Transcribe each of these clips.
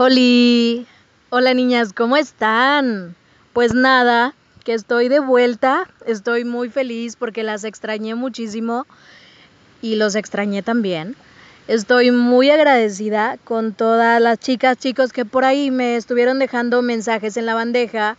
Hola, hola niñas, ¿cómo están? Pues nada, que estoy de vuelta, estoy muy feliz porque las extrañé muchísimo y los extrañé también. Estoy muy agradecida con todas las chicas, chicos que por ahí me estuvieron dejando mensajes en la bandeja,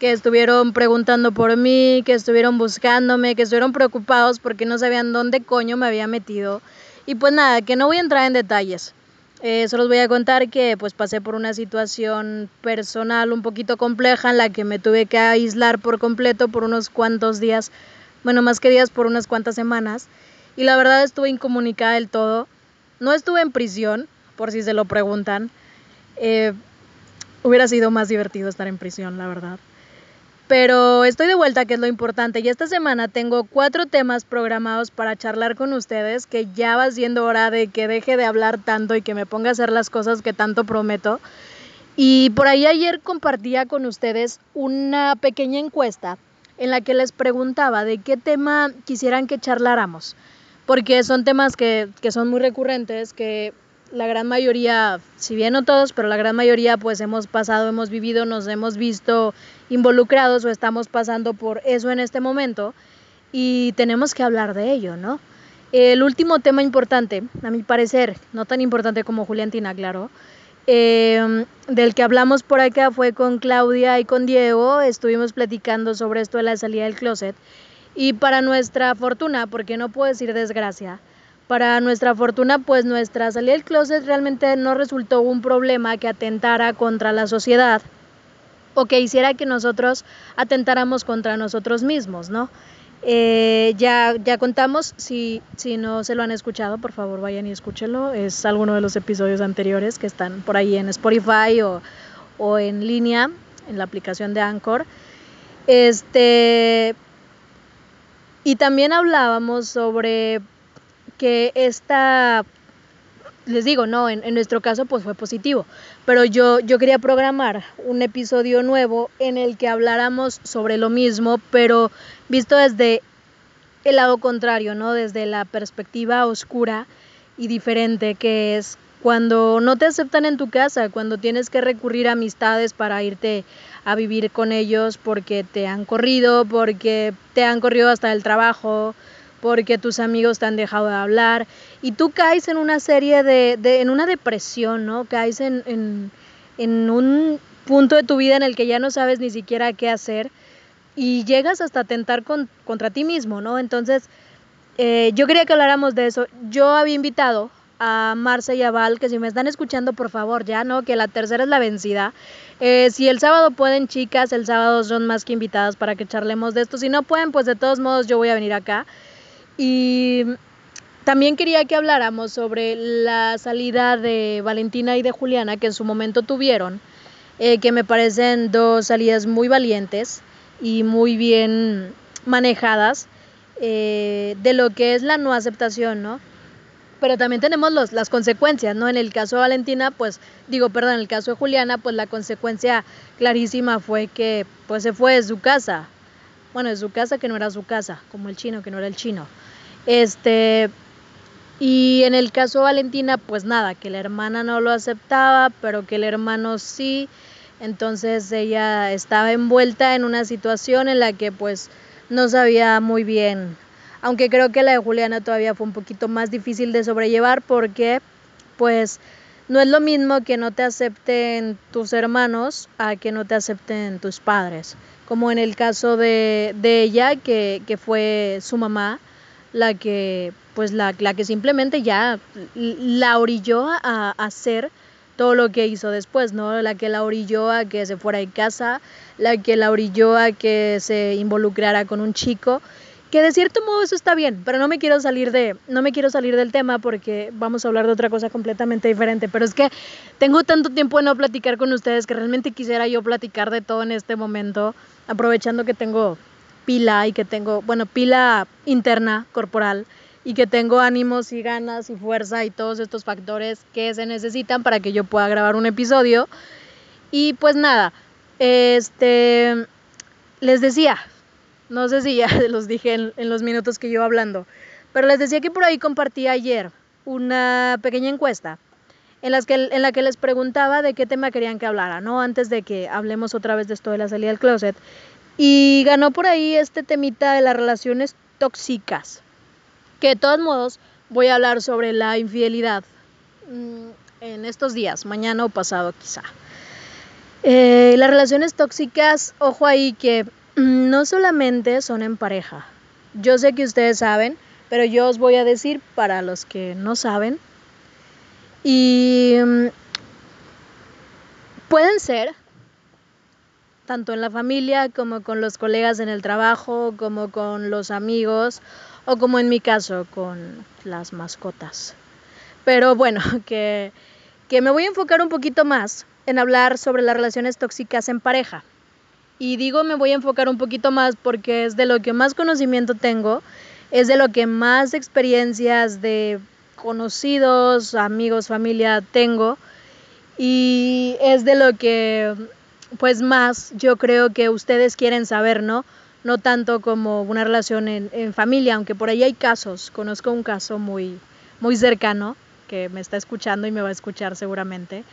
que estuvieron preguntando por mí, que estuvieron buscándome, que estuvieron preocupados porque no sabían dónde coño me había metido. Y pues nada, que no voy a entrar en detalles. Eh, solo os voy a contar que pues pasé por una situación personal un poquito compleja en la que me tuve que aislar por completo por unos cuantos días, bueno, más que días, por unas cuantas semanas. Y la verdad estuve incomunicada del todo. No estuve en prisión, por si se lo preguntan. Eh, hubiera sido más divertido estar en prisión, la verdad. Pero estoy de vuelta, que es lo importante. Y esta semana tengo cuatro temas programados para charlar con ustedes, que ya va siendo hora de que deje de hablar tanto y que me ponga a hacer las cosas que tanto prometo. Y por ahí ayer compartía con ustedes una pequeña encuesta en la que les preguntaba de qué tema quisieran que charláramos. Porque son temas que, que son muy recurrentes, que la gran mayoría, si bien no todos, pero la gran mayoría pues hemos pasado, hemos vivido, nos hemos visto involucrados o estamos pasando por eso en este momento y tenemos que hablar de ello, ¿no? El último tema importante, a mi parecer, no tan importante como Juliantina, claro, em, del que hablamos por acá fue con Claudia y con Diego, estuvimos platicando sobre esto de la salida del closet y para nuestra fortuna, porque no puedo decir desgracia, para nuestra fortuna, pues nuestra salida del closet realmente no resultó un problema que atentara contra la sociedad o que hiciera que nosotros atentáramos contra nosotros mismos, ¿no? Eh, ya, ya contamos, si, si no se lo han escuchado, por favor vayan y escúchenlo. Es alguno de los episodios anteriores que están por ahí en Spotify o, o en línea, en la aplicación de Anchor. Este, y también hablábamos sobre que esta, les digo, no, en, nuestro caso pues fue positivo, pero yo, yo quería programar un episodio nuevo en el que habláramos sobre lo mismo, pero visto desde el lado contrario, ¿no? Desde la perspectiva oscura y diferente que es cuando no te aceptan en tu casa, cuando tienes que recurrir a amistades para irte a vivir con ellos porque te han corrido, porque te han corrido hasta el trabajo, porque tus amigos te han dejado de hablar y tú caes en una serie de, en una depresión, ¿no? Caes en, en, en, un punto de tu vida en el que ya no sabes ni siquiera qué hacer y llegas hasta tentar con, contra ti mismo, ¿no? Entonces, eh, yo quería que habláramos de eso. Yo había invitado a Marce y a Val, que si me están escuchando, por favor, ya, ¿no? Que la tercera es la vencida. Eh, si el sábado pueden, chicas, el sábado son más que invitadas para que charlemos de esto. Si no pueden, pues de todos modos yo voy a venir acá. Y también quería que habláramos sobre la salida de Valentina y de Juliana que en su momento tuvieron, eh, que me parecen dos salidas muy valientes y muy bien manejadas eh, de lo que es la no aceptación, ¿no? Pero también tenemos los, las consecuencias, ¿no? En el caso de Valentina, pues, digo, perdón, en el caso de Juliana, pues la consecuencia clarísima fue que, pues, se fue de su casa. Bueno, de su casa que no era su casa, como el chino que no era el chino. Este, y en el caso de Valentina, pues nada, que la hermana no lo aceptaba, pero que el hermano sí. Entonces ella estaba envuelta en una situación en la que pues no sabía muy bien. Aunque creo que la de Juliana todavía fue un poquito más difícil de sobrellevar porque pues no es lo mismo que no te acepten tus hermanos a que no te acepten tus padres. Como en el caso de, de ella, que, que fue su mamá la que, pues la, la que simplemente ya la orilló a, hacer todo lo que hizo después, ¿no? La que la orilló a que se fuera de casa, la que la orilló a que se involucrara con un chico, que de cierto modo eso está bien, pero no me quiero salir de no me quiero salir del tema porque vamos a hablar de otra cosa completamente diferente, pero es que tengo tanto tiempo de no platicar con ustedes que realmente quisiera yo platicar de todo en este momento, aprovechando que tengo pila y que tengo, bueno, pila interna, corporal, y que tengo ánimos y ganas y fuerza y todos estos factores que se necesitan para que yo pueda grabar un episodio. Y pues nada, este, les decía, no sé si ya los dije en, los minutos que iba hablando, pero les decía que por ahí compartí ayer una pequeña encuesta en, las que, en la que les preguntaba de qué tema querían que hablara, ¿no? Antes de que hablemos otra vez de esto de la salida del closet. Y ganó por ahí este temita de las relaciones tóxicas, que de todos modos voy a hablar sobre la infidelidad mm, en estos días, mañana o pasado quizá. Eh, las relaciones tóxicas, ojo ahí que mm, no solamente son en pareja. Yo sé que ustedes saben, pero yo os voy a decir para los que no saben. Y mm, pueden ser tanto en la familia como con los colegas en el trabajo, como con los amigos o como en mi caso con las mascotas. Pero bueno, que, que me voy a enfocar un poquito más en hablar sobre las relaciones tóxicas en pareja. Y digo me voy a enfocar un poquito más porque es de lo que más conocimiento tengo, es de lo que más experiencias de conocidos, amigos, familia tengo y es de lo que pues más yo creo que ustedes quieren saber, ¿no? No tanto como una relación en, en, familia, aunque por ahí hay casos, conozco un caso muy, muy cercano que me está escuchando y me va a escuchar seguramente,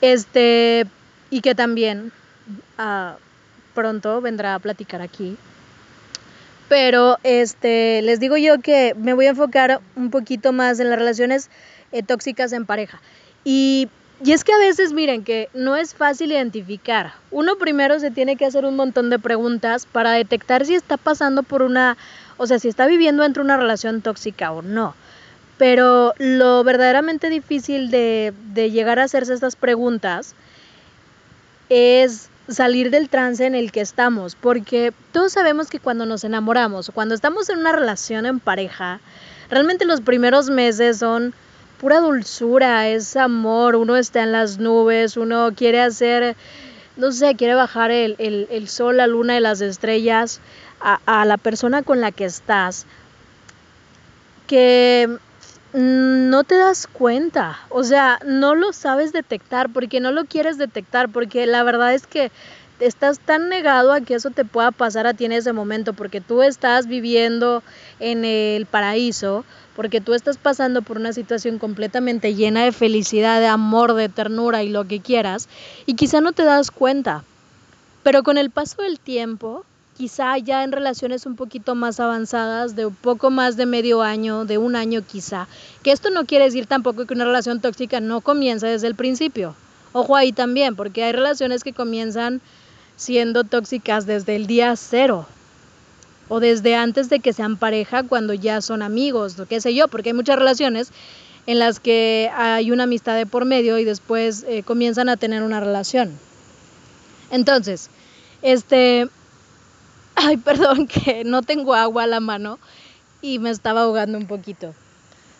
este, y que también uh, pronto vendrá a platicar aquí. Pero este, les digo yo que me voy a enfocar un poquito más en las relaciones eh, tóxicas en pareja. Y y es que a veces, miren, que no es fácil identificar. Uno primero se tiene que hacer un montón de preguntas para detectar si está pasando por una, o sea, si está viviendo entre una relación tóxica o no. Pero lo verdaderamente difícil de, llegar a hacerse estas preguntas es salir del trance en el que estamos, porque todos sabemos que cuando nos enamoramos o cuando estamos en una relación en pareja, realmente los primeros meses son pura dulzura, es amor, uno está en las nubes, uno quiere hacer, no sé, quiere bajar el, el, sol, la luna y las estrellas a, a la persona con la que estás, que no te das cuenta, o sea, no lo sabes detectar porque no lo quieres detectar, porque la verdad es que estás tan negado a que eso te pueda pasar a ti en ese momento, porque tú estás viviendo en el paraíso, porque tú estás pasando por una situación completamente llena de felicidad, de amor, de ternura y lo que quieras, y quizá no te das cuenta. Pero con el paso del tiempo, quizá ya en relaciones un poquito más avanzadas, de un poco más de medio año, de un año quizá, que esto no quiere decir tampoco que una relación tóxica no comienza desde el principio. Ojo ahí también, porque hay relaciones que comienzan siendo tóxicas desde el día cero o desde antes de que sean pareja cuando ya son amigos, o qué sé yo, porque hay muchas relaciones en las que hay una amistad de por medio y después eh, comienzan a tener una relación. Entonces, este, ay, perdón que no tengo agua a la mano y me estaba ahogando un poquito.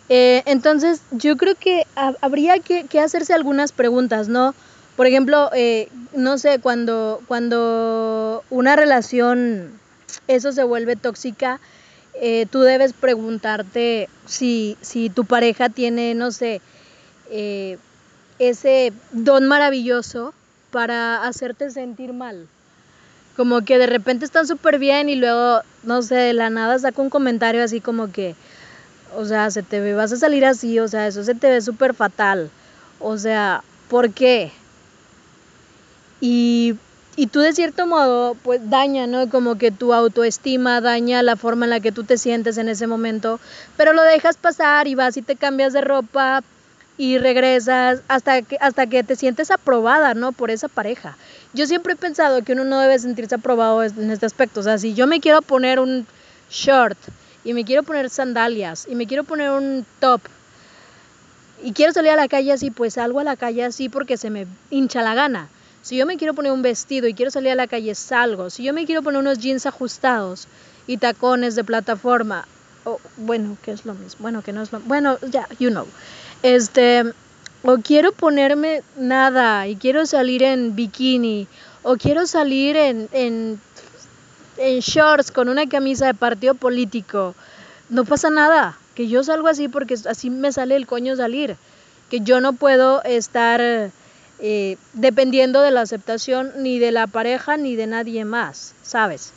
Eh, entonces, yo creo que habría que, hacerse algunas preguntas, ¿no? Por ejemplo, eh, no sé, cuando, cuando una relación, eso se vuelve tóxica, eh, tú debes preguntarte si, si tu pareja tiene, no sé, eh, ese don maravilloso para hacerte sentir mal. Como que de repente están súper bien y luego, no sé, de la nada saca un comentario así como que, o sea, se te ve, vas a salir así, o sea, eso se te ve súper fatal. O sea, ¿por qué? y, y tú de cierto modo pues daña, ¿no? Como que tu autoestima daña la forma en la que tú te sientes en ese momento, pero lo dejas pasar y vas y te cambias de ropa y regresas hasta que, hasta que te sientes aprobada, ¿no? Por esa pareja. Yo siempre he pensado que uno no debe sentirse aprobado en este aspecto. O sea, si yo me quiero poner un short y me quiero poner sandalias y me quiero poner un top y quiero salir a la calle así, pues salgo a la calle así porque se me hincha la gana. Si yo me quiero poner un vestido y quiero salir a la calle, salgo. Si yo me quiero poner unos jeans ajustados y tacones de plataforma, o bueno, que es lo mismo, bueno, que no es lo bueno, ya, you know. Este, o quiero ponerme nada y quiero salir en bikini, o quiero salir en, en, en shorts con una camisa de partido político, no pasa nada, que yo salgo así porque así me sale el coño salir, que yo no puedo estar eh, dependiendo de la aceptación ni de la pareja ni de nadie más, ¿sabes?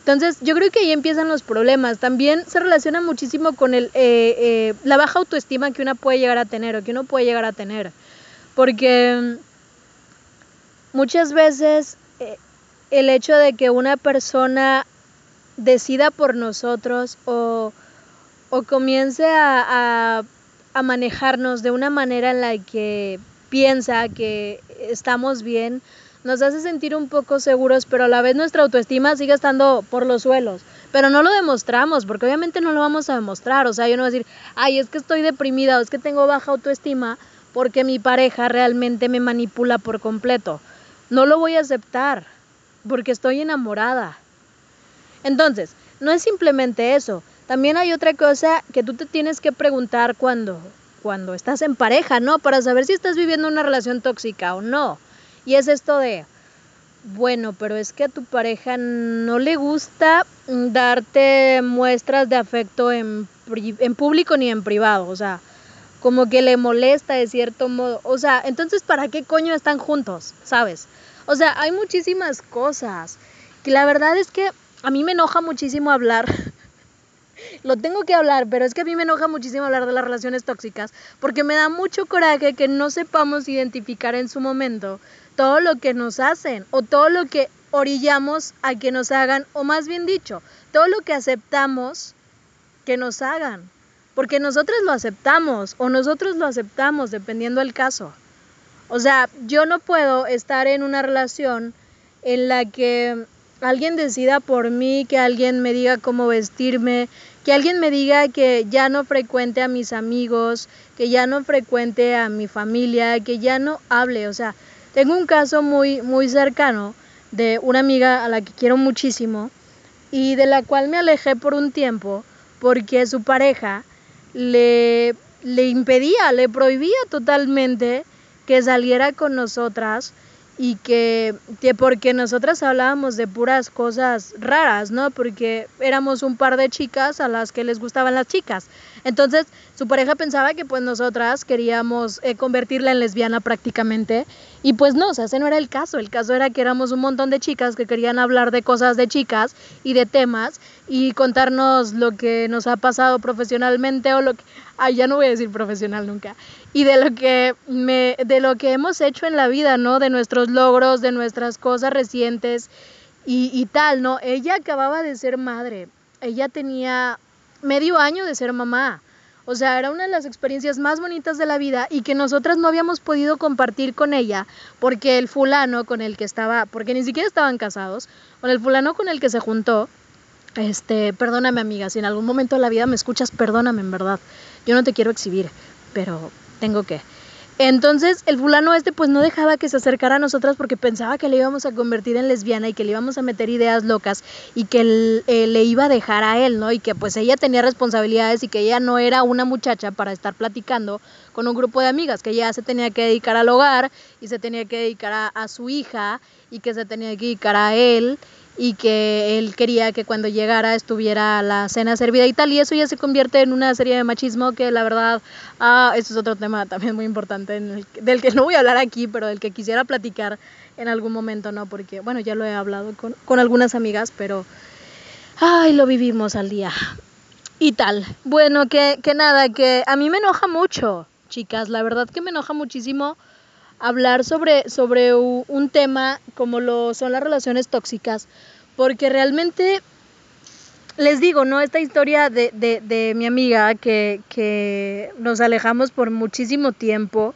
Entonces, yo creo que ahí empiezan los problemas. También se relaciona muchísimo con el, eh, eh, la baja autoestima que una puede llegar a tener o que uno puede llegar a tener. Porque muchas veces el hecho de que una persona decida por nosotros o, o comience a, a manejarnos de una manera en la que piensa que estamos bien, nos hace sentir un poco seguros, pero a la vez nuestra autoestima sigue estando por los suelos. Pero no lo demostramos, porque obviamente no lo vamos a demostrar. O sea, yo no voy a decir, ay, es que estoy deprimida o es que tengo baja autoestima porque mi pareja realmente me manipula por completo. No lo voy a aceptar porque estoy enamorada. Entonces, no es simplemente eso. También hay otra cosa que tú te tienes que preguntar cuando, cuando estás en pareja, ¿no? Para saber si estás viviendo una relación tóxica o no. Y es esto de, bueno, pero es que a tu pareja no le gusta darte muestras de afecto en, público ni en privado, o sea, como que le molesta de cierto modo, o sea, entonces ¿para qué coño están juntos? ¿Sabes? O sea, hay muchísimas cosas que la verdad es que a mí me enoja muchísimo hablar lo tengo que hablar, pero es que a mí me enoja muchísimo hablar de las relaciones tóxicas, porque me da mucho coraje que no sepamos identificar en su momento todo lo que nos hacen o todo lo que orillamos a que nos hagan, o más bien dicho, todo lo que aceptamos que nos hagan, porque nosotros lo aceptamos o nosotros lo aceptamos dependiendo del caso. O sea, yo no puedo estar en una relación en la que alguien decida por mí, que alguien me diga cómo vestirme, que alguien me diga que ya no frecuente a mis amigos, que ya no frecuente a mi familia, que ya no hable, o sea, tengo un caso muy muy cercano de una amiga a la que quiero muchísimo y de la cual me alejé por un tiempo porque su pareja le le impedía, le prohibía totalmente que saliera con nosotras y que, que porque nosotras hablábamos de puras cosas raras, ¿no? Porque éramos un par de chicas a las que les gustaban las chicas. Entonces, su pareja pensaba que pues nosotras queríamos eh, convertirla en lesbiana prácticamente y pues no, o sea, ese no era el caso. El caso era que éramos un montón de chicas que querían hablar de cosas de chicas y de temas y contarnos lo que nos ha pasado profesionalmente o lo que ay, ya no voy a decir profesional nunca. Y de lo que me de lo que hemos hecho en la vida, ¿no? De nuestros logros, de nuestras cosas recientes y, y tal, ¿no? Ella acababa de ser madre. Ella tenía medio año de ser mamá. O sea, era una de las experiencias más bonitas de la vida y que nosotras no habíamos podido compartir con ella porque el fulano con el que estaba, porque ni siquiera estaban casados, con el fulano con el que se juntó, este, perdóname amiga, si en algún momento de la vida me escuchas, perdóname en verdad. Yo no te quiero exhibir, pero tengo que. Entonces el fulano este pues no dejaba que se acercara a nosotras porque pensaba que le íbamos a convertir en lesbiana y que le íbamos a meter ideas locas y que eh, le iba a dejar a él, ¿no? Y que pues ella tenía responsabilidades y que ella no era una muchacha para estar platicando con un grupo de amigas, que ella se tenía que dedicar al hogar y se tenía que dedicar a, a su hija y que se tenía que dedicar a él y que él quería que cuando llegara estuviera la cena servida y tal, y eso ya se convierte en una serie de machismo que la verdad, ah, eso es otro tema también muy importante, del que no voy a hablar aquí, pero del que quisiera platicar en algún momento, ¿no? Porque, bueno, ya lo he hablado con, con algunas amigas, pero, ay, lo vivimos al día. Y tal. Bueno, que, que nada, que a mí me enoja mucho, chicas, la verdad que me enoja muchísimo hablar sobre, sobre un tema como lo son las relaciones tóxicas, porque realmente les digo, ¿no? Esta historia de, de, de mi amiga que, que nos alejamos por muchísimo tiempo.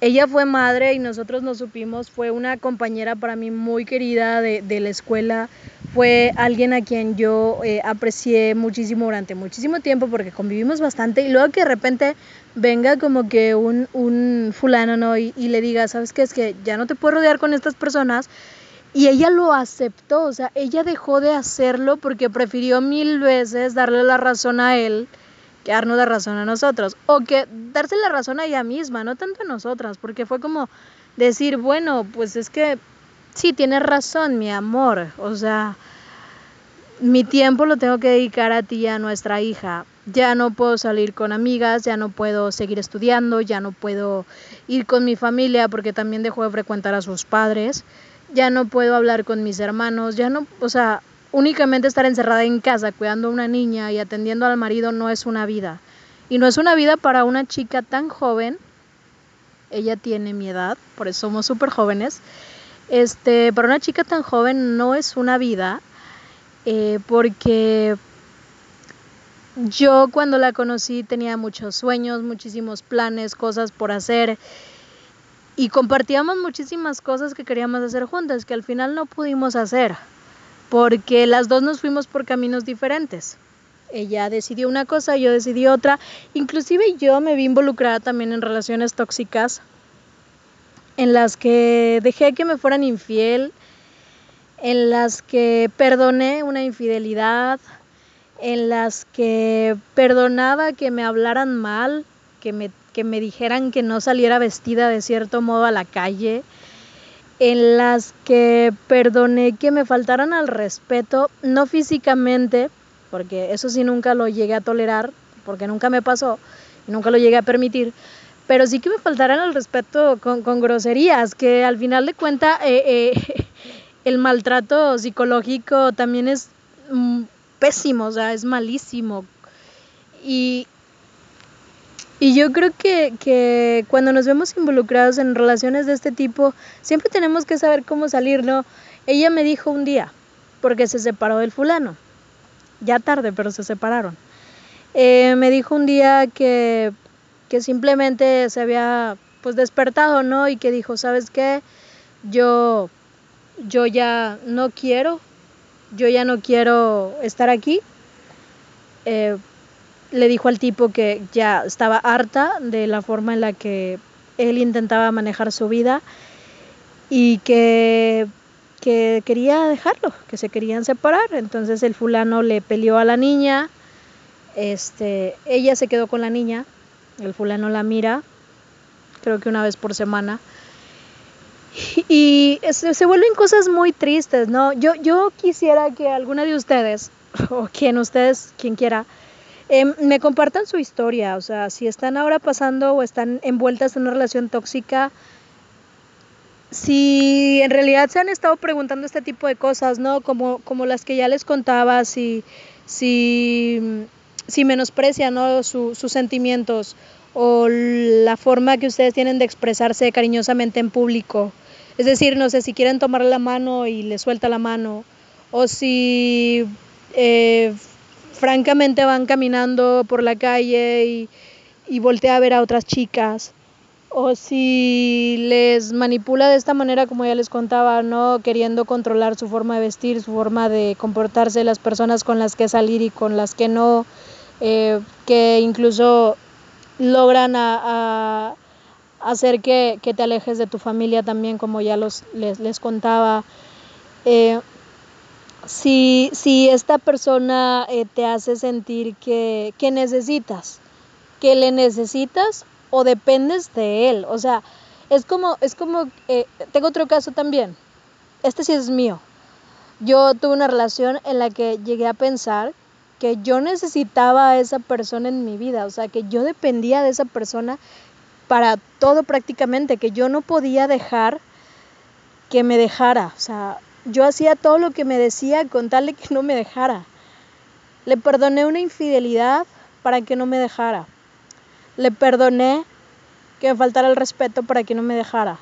Ella fue madre y nosotros nos supimos, fue una compañera para mí muy querida de, de la escuela, fue alguien a quien yo eh, aprecié muchísimo durante muchísimo tiempo porque convivimos bastante y luego que de repente venga como que un, un fulano, ¿no? Y, y le diga, ¿sabes qué? Es que ya no te puedo rodear con estas personas. Y ella lo aceptó, o sea, ella dejó de hacerlo porque prefirió mil veces darle la razón a él que darnos la razón a nosotros. O que darse la razón a ella misma, no tanto a nosotras, porque fue como decir, bueno, pues es que sí, tienes razón, mi amor, o sea, mi tiempo lo tengo que dedicar a ti y a nuestra hija. Ya no puedo salir con amigas, ya no puedo seguir estudiando, ya no puedo ir con mi familia porque también dejó de frecuentar a sus padres, ya no puedo hablar con mis hermanos, ya no, o sea, únicamente estar encerrada en casa cuidando a una niña y atendiendo al marido no es una vida. Y no es una vida para una chica tan joven. Ella tiene mi edad, por eso somos súper jóvenes. Este, para una chica tan joven no es una vida, eh, porque yo cuando la conocí tenía muchos sueños, muchísimos planes, cosas por hacer y compartíamos muchísimas cosas que queríamos hacer juntas que al final no pudimos hacer porque las dos nos fuimos por caminos diferentes. Ella decidió una cosa, yo decidí otra. Inclusive yo me vi involucrada también en relaciones tóxicas en las que dejé que me fueran infiel, en las que perdoné una infidelidad, en las que perdonaba que me hablaran mal, que me, que me dijeran que no saliera vestida de cierto modo a la calle, en las que perdoné que me faltaran al respeto, no físicamente, porque eso sí nunca lo llegué a tolerar, porque nunca me pasó nunca lo llegué a permitir, pero sí que me faltaran al respeto con, groserías, que al final de cuentas eh, eh, el maltrato psicológico también es mm, pésimo, o sea, es malísimo. Y, y yo creo que, cuando nos vemos involucrados en relaciones de este tipo, siempre tenemos que saber cómo salir, ¿no? Ella me dijo un día, porque se separó del fulano, ya tarde, pero se separaron. Eh, me dijo un día que, que simplemente se había pues despertado, ¿no? Y que dijo, ¿sabes qué? Yo, yo ya no quiero, yo ya no quiero estar aquí. Eh, le dijo al tipo que ya estaba harta de la forma en la que él intentaba manejar su vida y que, que quería dejarlo, que se querían separar. Entonces el fulano le peleó a la niña, este, ella se quedó con la niña, el fulano la mira, creo que una vez por semana. Y se, vuelven cosas muy tristes, ¿no? Yo, yo quisiera que alguna de ustedes, o quien ustedes, quien quiera, Em, me compartan su historia, o sea, si están ahora pasando o están envueltas en una relación tóxica, si en realidad se han estado preguntando este tipo de cosas, ¿no? Como, como las que ya les contaba, si, si, si menosprecian ¿no? sus sentimientos o la forma que ustedes tienen de expresarse cariñosamente en público. Es decir, no sé si quieren tomar la mano y le suelta la mano, o si eh, francamente van caminando por la calle y, y voltea a ver a otras chicas o si les manipula de esta manera como ya les contaba, ¿no? Queriendo controlar su forma de vestir, su forma de comportarse, las personas con las que salir y con las que no, eh, que incluso logran a, hacer que, te alejes de tu familia también, como ya los, les, contaba. Eh, si, si esta persona eh, te hace sentir que, necesitas, que le necesitas o dependes de él. O sea, es como, es como, tengo otro caso también. Este sí es mío. Yo tuve una relación en la que llegué a pensar que yo necesitaba a esa persona en mi vida, o sea, que yo dependía de esa persona para todo prácticamente, que yo no podía dejar que me dejara, o sea, yo hacía todo lo que me decía con tal de que no me dejara. Le perdoné una infidelidad para que no me dejara. Le perdoné que me faltara el respeto para que no me dejara.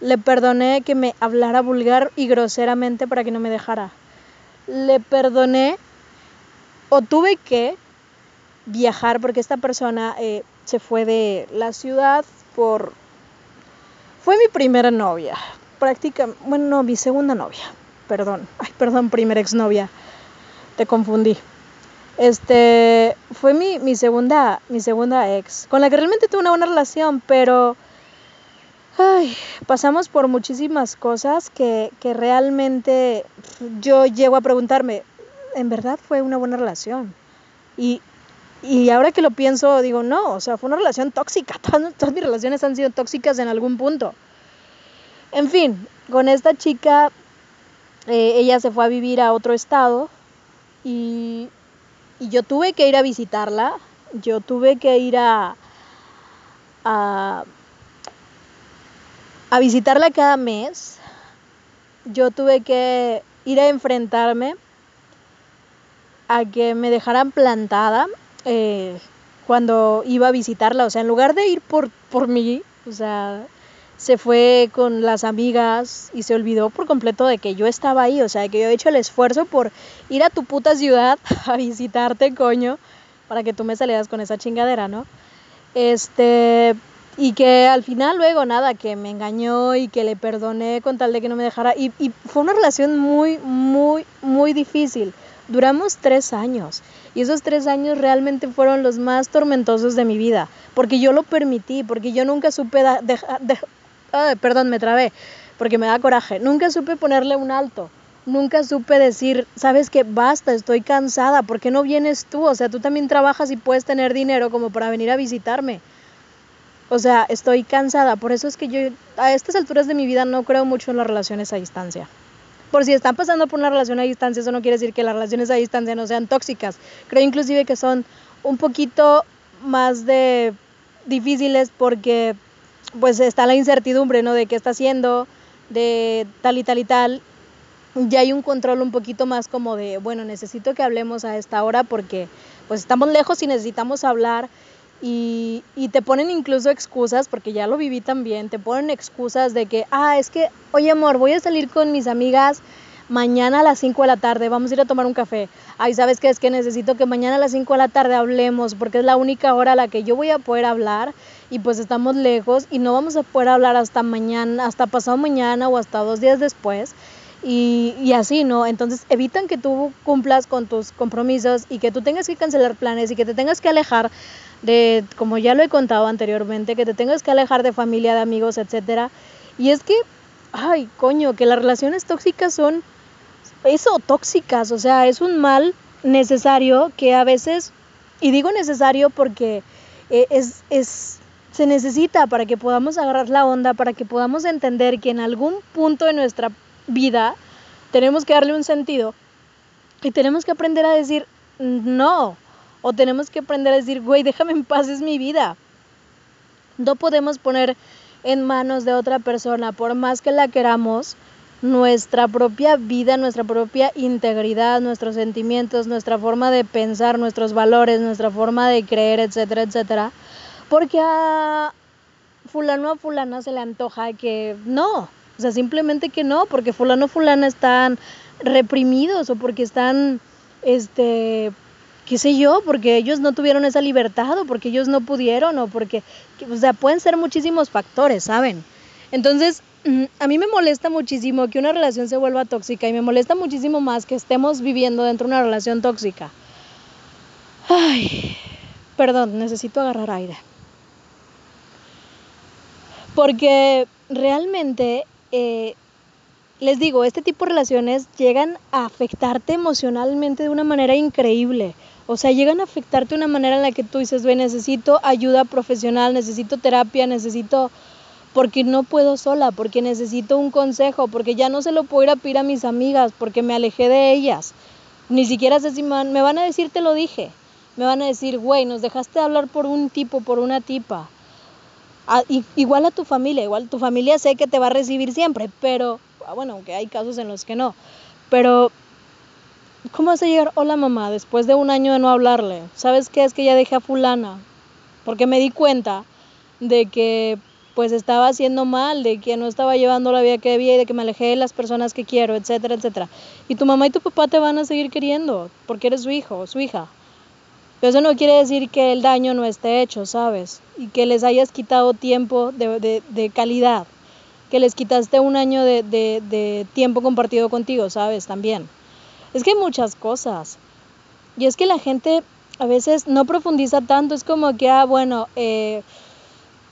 Le perdoné que me hablara vulgar y groseramente para que no me dejara. Le perdoné o tuve que viajar porque esta persona eh, se fue de la ciudad por... Fue mi primera novia, prácticamente, bueno, no, mi segunda novia, perdón, ay, perdón, primera exnovia, te confundí. Este, fue mi, mi, segunda, mi segunda ex, con la que realmente tuve una buena relación, pero ay, pasamos por muchísimas cosas que, que realmente yo llego a preguntarme, ¿en verdad fue una buena relación? Y, y ahora que lo pienso, digo, no, o sea, fue una relación tóxica. Todas, todas, mis relaciones han sido tóxicas en algún punto. En fin, con esta chica, eh, ella se fue a vivir a otro estado y, yo tuve que ir a visitarla, yo tuve que ir a, a, a visitarla cada mes, yo tuve que ir a enfrentarme a que me dejaran plantada eh, cuando iba a visitarla. O sea, en lugar de ir por, por mí, o sea, se fue con las amigas y se olvidó por completo de que yo estaba ahí, o sea, que yo he hecho el esfuerzo por ir a tu puta ciudad a visitarte, coño, para que tú me salieras con esa chingadera, ¿no? Este, y que al final luego nada, que me engañó y que le perdoné con tal de que no me dejara. Y, y fue una relación muy, muy, muy difícil. Duramos tres años y esos tres años realmente fueron los más tormentosos de mi vida, porque yo lo permití, porque yo nunca supe dejar perdón, me trabé, porque me da coraje. Nunca supe ponerle un alto. Nunca supe decir, sabes que basta, estoy cansada, ¿por qué no vienes tú? O sea, tú también trabajas y puedes tener dinero como para venir a visitarme. O sea, estoy cansada. Por eso es que yo a estas alturas de mi vida no creo mucho en las relaciones a distancia. Por si están pasando por una relación a distancia, eso no quiere decir que las relaciones a distancia no sean tóxicas. Creo inclusive que son un poquito más de difíciles porque pues está la incertidumbre, ¿no? De qué está haciendo, de tal y tal y tal. Ya hay un control un poquito más como de, bueno, necesito que hablemos a esta hora porque pues estamos lejos y necesitamos hablar. Y, y te ponen incluso excusas, porque ya lo viví también, te ponen excusas de que, ah, es que, oye amor, voy a salir con mis amigas mañana a las 5 de la tarde, vamos a ir a tomar un café. Ay, ¿sabes qué? Es que necesito que mañana a las 5 de la tarde hablemos, porque es la única hora a la que yo voy a poder hablar y pues estamos lejos y no vamos a poder hablar hasta mañana, hasta pasado mañana o hasta dos días después. Y, así, ¿no? Entonces evitan que tú cumplas con tus compromisos y que tú tengas que cancelar planes y que te tengas que alejar de, como ya lo he contado anteriormente, que te tengas que alejar de familia, de amigos, etcétera. Y es que, ay, coño, que las relaciones tóxicas son eso, tóxicas, o sea, es un mal necesario que a veces, y digo necesario porque eh, es, es, se necesita para que podamos agarrar la onda, para que podamos entender que en algún punto de nuestra vida tenemos que darle un sentido y tenemos que aprender a decir no, o tenemos que aprender a decir, güey, déjame en paz, es mi vida. No podemos poner en manos de otra persona, por más que la queramos, nuestra propia vida, nuestra propia integridad, nuestros sentimientos, nuestra forma de pensar, nuestros valores, nuestra forma de creer, etcétera, etcétera. Porque a fulano o fulana se le antoja que no, o sea, simplemente que no, porque fulano fulana están reprimidos o porque están, este, qué sé yo, porque ellos no tuvieron esa libertad o porque ellos no pudieron o porque, o sea, pueden ser muchísimos factores, ¿saben? Entonces, mm, a mí me molesta muchísimo que una relación se vuelva tóxica y me molesta muchísimo más que estemos viviendo dentro de una relación tóxica. Ay, perdón, necesito agarrar aire. Porque realmente, eh, les digo, este tipo de relaciones llegan a afectarte emocionalmente de una manera increíble. O sea, llegan a afectarte de una manera en la que tú dices, ve, necesito ayuda profesional, necesito terapia, necesito porque no puedo sola, porque necesito un consejo, porque ya no se lo puedo ir a pedir a mis amigas, porque me alejé de ellas. Ni siquiera sé si me van, me van a decir, te lo dije. Me van a decir, güey, nos dejaste de hablar por un tipo, por una tipa. Igual a tu familia, igual tu familia sé que te va a recibir siempre, pero, ah, bueno, aunque hay casos en los que no. Pero, ¿cómo vas a llegar? Hola mamá, después de un año de no hablarle. ¿Sabes qué? Es que ya dejé a fulana. Porque me di cuenta de que pues estaba haciendo mal, de que no estaba llevando la vida que debía y de que me alejé de las personas que quiero, etcétera, etcétera. Y tu mamá y tu papá te van a seguir queriendo porque eres su hijo su hija. Pero eso no quiere decir que el daño no esté hecho, ¿sabes? Y que les hayas quitado tiempo de, de, calidad, que les quitaste un año de, de tiempo compartido contigo, ¿sabes? También. Es que hay muchas cosas. Y es que la gente a veces no profundiza tanto, es como que, ah, bueno, eh,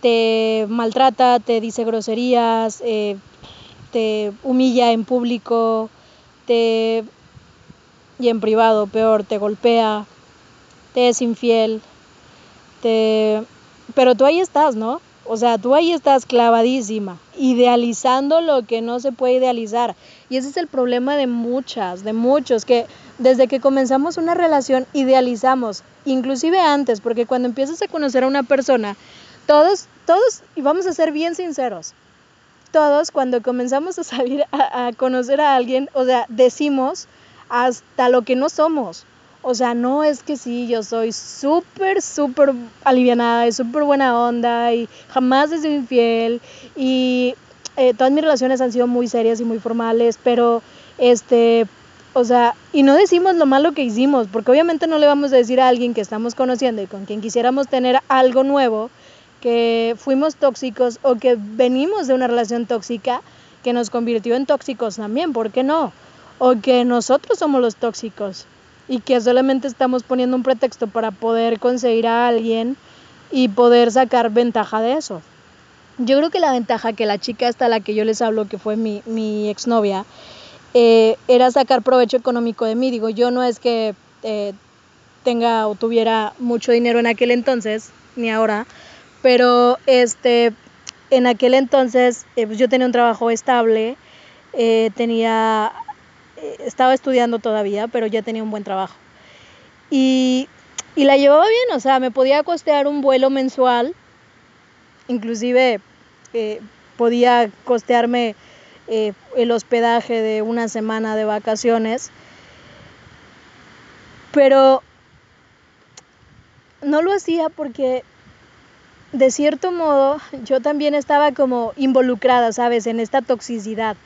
te maltrata, te dice groserías, eh, te humilla en público, te y en privado peor, te golpea, te es infiel, te pero tú ahí estás, ¿no? O sea, tú ahí estás clavadísima, idealizando lo que no se puede idealizar. Y ese es el problema de muchas, de muchos, que desde que comenzamos una relación idealizamos, inclusive antes, porque cuando empiezas a conocer a una persona, todos, todos, y vamos a ser bien sinceros, todos cuando comenzamos a salir a, conocer a alguien, o sea, decimos hasta lo que no somos. O sea, no es que sí, yo soy súper, súper alivianada y súper buena onda y jamás he sido infiel y eh, todas mis relaciones han sido muy serias y muy formales, pero este, o sea, y no decimos lo malo que hicimos, porque obviamente no le vamos a decir a alguien que estamos conociendo y con quien quisiéramos tener algo nuevo, que fuimos tóxicos o que venimos de una relación tóxica que nos convirtió en tóxicos también, ¿por qué no? O que nosotros somos los tóxicos y que solamente estamos poniendo un pretexto para poder conseguir a alguien y poder sacar ventaja de eso. Yo creo que la ventaja que la chica hasta la que yo les hablo, que fue mi, mi exnovia, eh, era sacar provecho económico de mí. Digo, yo no es que eh, tenga o tuviera mucho dinero en aquel entonces, ni ahora, pero este, en aquel entonces eh, pues yo tenía un trabajo estable, tenía estaba estudiando todavía, pero ya tenía un buen trabajo. Y, y, la llevaba bien, o sea, me podía costear un vuelo mensual, inclusive eh, podía costearme eh, el hospedaje de una semana de vacaciones, pero no lo hacía porque de cierto modo yo también estaba como involucrada, ¿sabes?, en esta toxicidad.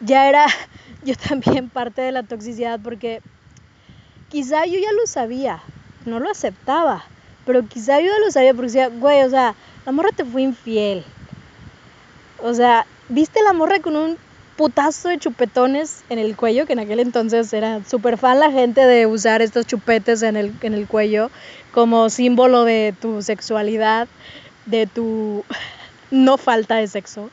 Ya era yo también parte de la toxicidad porque quizá yo ya lo sabía, no lo aceptaba, pero quizá yo ya lo sabía porque decía, güey, o sea, la morra te fue infiel. O sea, viste la morra con un putazo de chupetones en el cuello, que en aquel entonces era súper fan la gente de usar estos chupetes en el, en el cuello como símbolo de tu sexualidad, de tu no falta de sexo.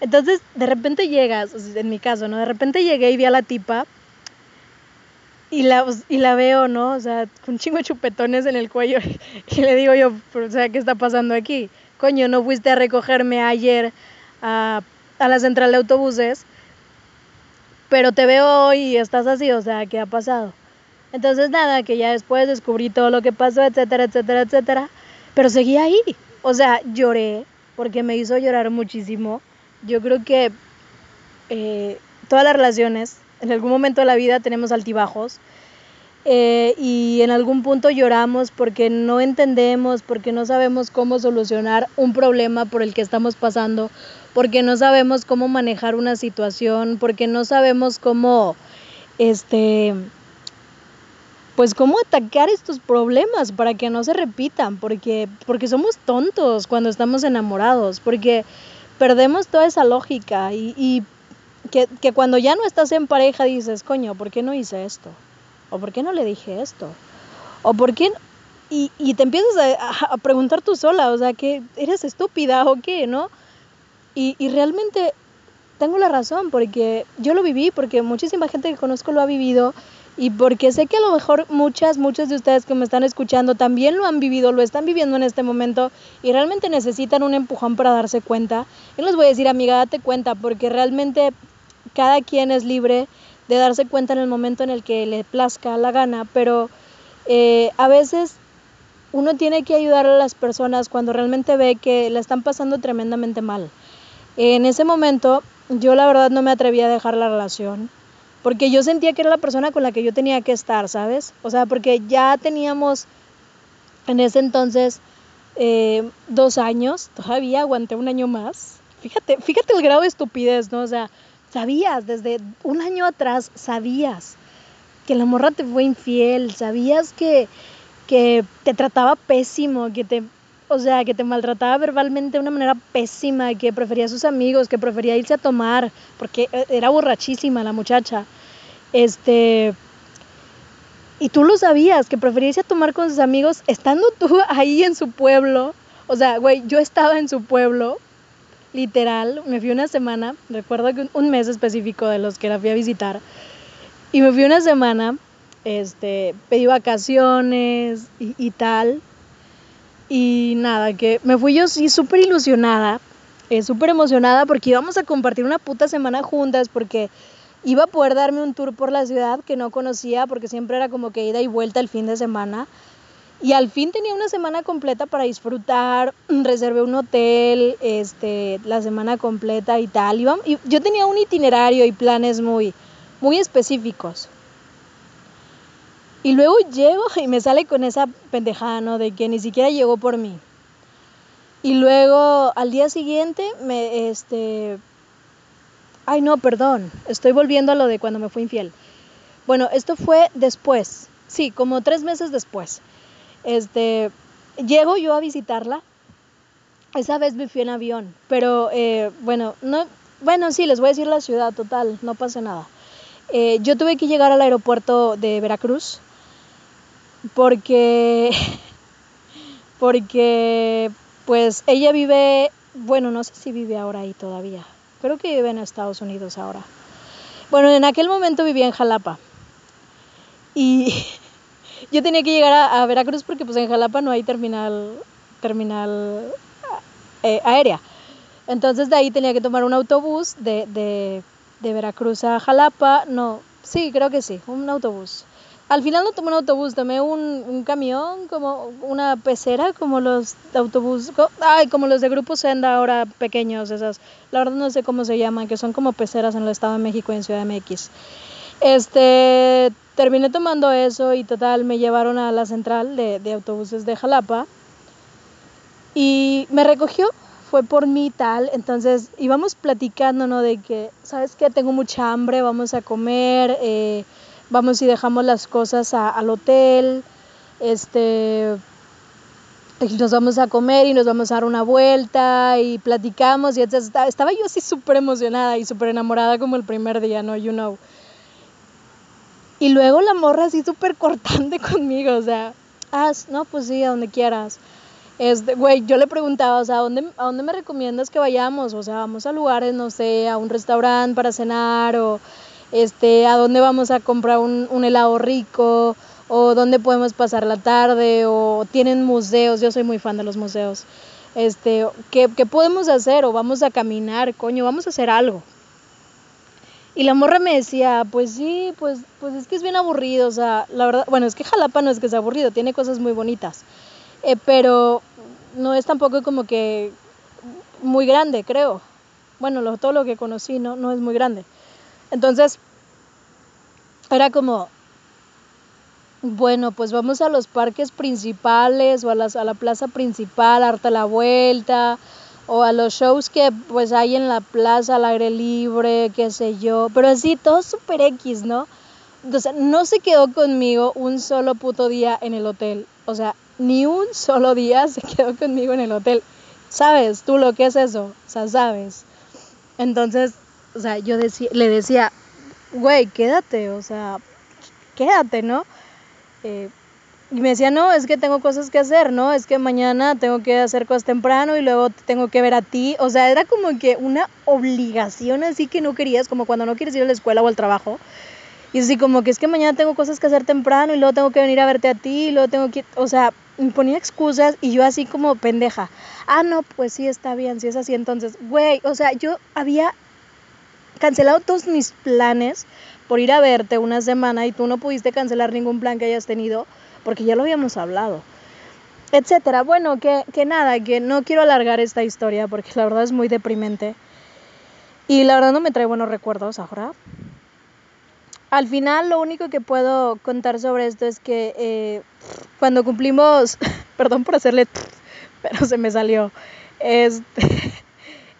Entonces, de repente llegas, en mi caso, ¿no? De repente llegué y vi a la tipa y la, y la veo, ¿no? O sea, con chingo de chupetones en el cuello. Y le digo yo, o sea, ¿qué está pasando aquí? Coño, ¿no fuiste a recogerme ayer a, a la central de autobuses? Pero te veo hoy y estás así, o sea, ¿qué ha pasado? Entonces, nada, que ya después descubrí todo lo que pasó, etcétera, etcétera, etcétera. Pero seguí ahí. O sea, lloré porque me hizo llorar muchísimo yo creo que eh, todas las relaciones, en algún momento de la vida tenemos altibajos eh, y en algún punto lloramos porque no entendemos, porque no sabemos cómo solucionar un problema por el que estamos pasando, porque no sabemos cómo manejar una situación, porque no sabemos cómo, este, pues cómo atacar estos problemas para que no se repitan, porque, porque somos tontos cuando estamos enamorados, porque perdemos toda esa lógica y, que, cuando ya no estás en pareja dices, coño, ¿por qué no hice esto? ¿O por qué no le dije esto? ¿O por qué? Y, te empiezas a, preguntar tú sola, o sea, que eres estúpida o qué, ¿no? Y realmente tengo la razón, porque yo lo viví, porque muchísima gente que conozco lo ha vivido y porque sé que a lo mejor muchas, muchas de ustedes que me están escuchando también lo han vivido, lo están viviendo en este momento y realmente necesitan un empujón para darse cuenta. Yo les voy a decir, amiga, date cuenta, porque realmente cada quien es libre de darse cuenta en el momento en el que le plazca la gana, pero eh, a veces uno tiene que ayudar a las personas cuando realmente ve que la están pasando tremendamente mal. En ese momento yo la verdad no me atrevía a dejar la relación porque yo sentía que era la persona con la que yo tenía que estar, ¿sabes? O sea, porque ya teníamos en ese entonces eh, dos años, todavía aguanté un año más. Fíjate, fíjate el grado de estupidez, ¿no? O sea, sabías, desde un año atrás, sabías que la morra te fue infiel, sabías que, que te trataba pésimo, que te o sea, que te maltrataba verbalmente de una manera pésima, que prefería a sus amigos, que prefería irse a tomar, porque e, era borrachísima la muchacha. Este. Y tú lo sabías, que prefería irse a tomar con sus amigos estando tú ahí en su pueblo. O sea, güey, yo estaba en su pueblo, literal, me fui una semana, recuerdo que un mes específico de los que la fui a visitar, y me fui una semana, este, pedí vacaciones y tal, y nada, que me fui yo sí súper ilusionada, eh, súper emocionada porque íbamos a compartir una puta semana juntas, porque iba a poder darme un tour por la ciudad que no conocía, porque siempre era como que ida y vuelta el fin de semana. Y al fin tenía una semana completa para disfrutar, reservé un hotel este, la semana completa y tal. y yo tenía un itinerario y planes muy, muy específicos. Y luego llego y me sale con esa pendejada, ¿no? De que ni siquiera llegó por mí. Y luego al día siguiente me, este... Ay, no, perdón. Estoy volviendo a lo de cuando me fui infiel. Bueno, esto fue después. Sí, como tres meses después. Este, llego yo a visitarla. Esa vez me fui en avión, pero eh, bueno, no, bueno, sí, les voy a decir la ciudad total, no pasa nada. Eh, yo tuve que llegar al aeropuerto de Veracruz porque, porque, pues ella vive, bueno, no sé si vive ahora ahí todavía. Creo que vive en Estados Unidos ahora. Bueno, en aquel momento vivía en Jalapa. Y yo tenía que llegar a, Veracruz porque pues en Jalapa no hay terminal, terminal eh, aérea. Entonces de ahí tenía que tomar un autobús de, de, de Veracruz a Jalapa. No, sí, creo que sí, un autobús. Al final no tomé un autobús, tomé un, un camión, como una pecera, como los autobús, ay, como los de Grupo Senda ahora pequeños, esas. La verdad no sé cómo se llaman, que son como peceras en el Estado de México y en Ciudad de MX. Este, terminé tomando eso y total me llevaron a la central de, de autobuses de Jalapa y me recogió, fue por mí tal, entonces íbamos platicando, ¿no? De que, ¿sabes qué? Tengo mucha hambre, vamos a comer, eh, vamos y dejamos las cosas al hotel, este, nos vamos a comer y nos vamos a dar una vuelta y platicamos y entonces estaba yo así súper emocionada y súper enamorada como el primer día, ¿no? You know. Y luego la morra así súper cortante conmigo, o sea, ah, no, pues sí, a donde quieras. Este, güey, yo le preguntaba, o sea, ¿a dónde, ¿a dónde me recomiendas que vayamos? O sea, vamos a lugares, no sé, a un restaurante para cenar o este, a dónde vamos a comprar un, un helado rico o dónde podemos pasar la tarde o tienen museos, yo soy muy fan de los museos. Este, ¿qué, ¿qué podemos hacer? O vamos a caminar, coño, vamos a hacer algo. Y la morra me decía, pues sí, pues, pues es que es bien aburrido, o sea, la verdad, bueno, es que Jalapa no es que sea aburrido, tiene cosas muy bonitas, eh, pero no es tampoco como que muy grande, creo. Bueno, lo, todo lo que conocí no, no es muy grande. Entonces, era como, bueno, pues vamos a los parques principales o a, las, a la plaza principal, harta la vuelta, o a los shows que pues hay en la plaza al aire libre, qué sé yo, pero así todo super X, ¿no? Sea, no se quedó conmigo un solo puto día en el hotel, o sea, ni un solo día se quedó conmigo en el hotel. ¿Sabes tú lo que es eso? O sea, sabes. Entonces, o sea, yo le decía, güey, quédate, o sea, quédate, ¿no? Eh, y me decía, no, es que tengo cosas que hacer, ¿no? Es que mañana tengo que hacer cosas temprano y luego tengo que ver a ti. O sea, era como que una obligación así que no querías, como cuando no quieres ir a la escuela o al trabajo. Y así como que es que mañana tengo cosas que hacer temprano y luego tengo que venir a verte a ti y luego tengo que, o sea, me ponía excusas y yo así como pendeja. Ah, no, pues sí, está bien, si es así entonces. Güey, o sea, yo había cancelado todos mis planes por ir a verte una semana y tú no pudiste cancelar ningún plan que hayas tenido porque ya lo habíamos hablado, etcétera. Bueno, que, que nada, que no quiero alargar esta historia porque la verdad es muy deprimente y la verdad no me trae buenos recuerdos ahora. Al final lo único que puedo contar sobre esto es que eh, cuando cumplimos, perdón por hacerle, pero se me salió, este,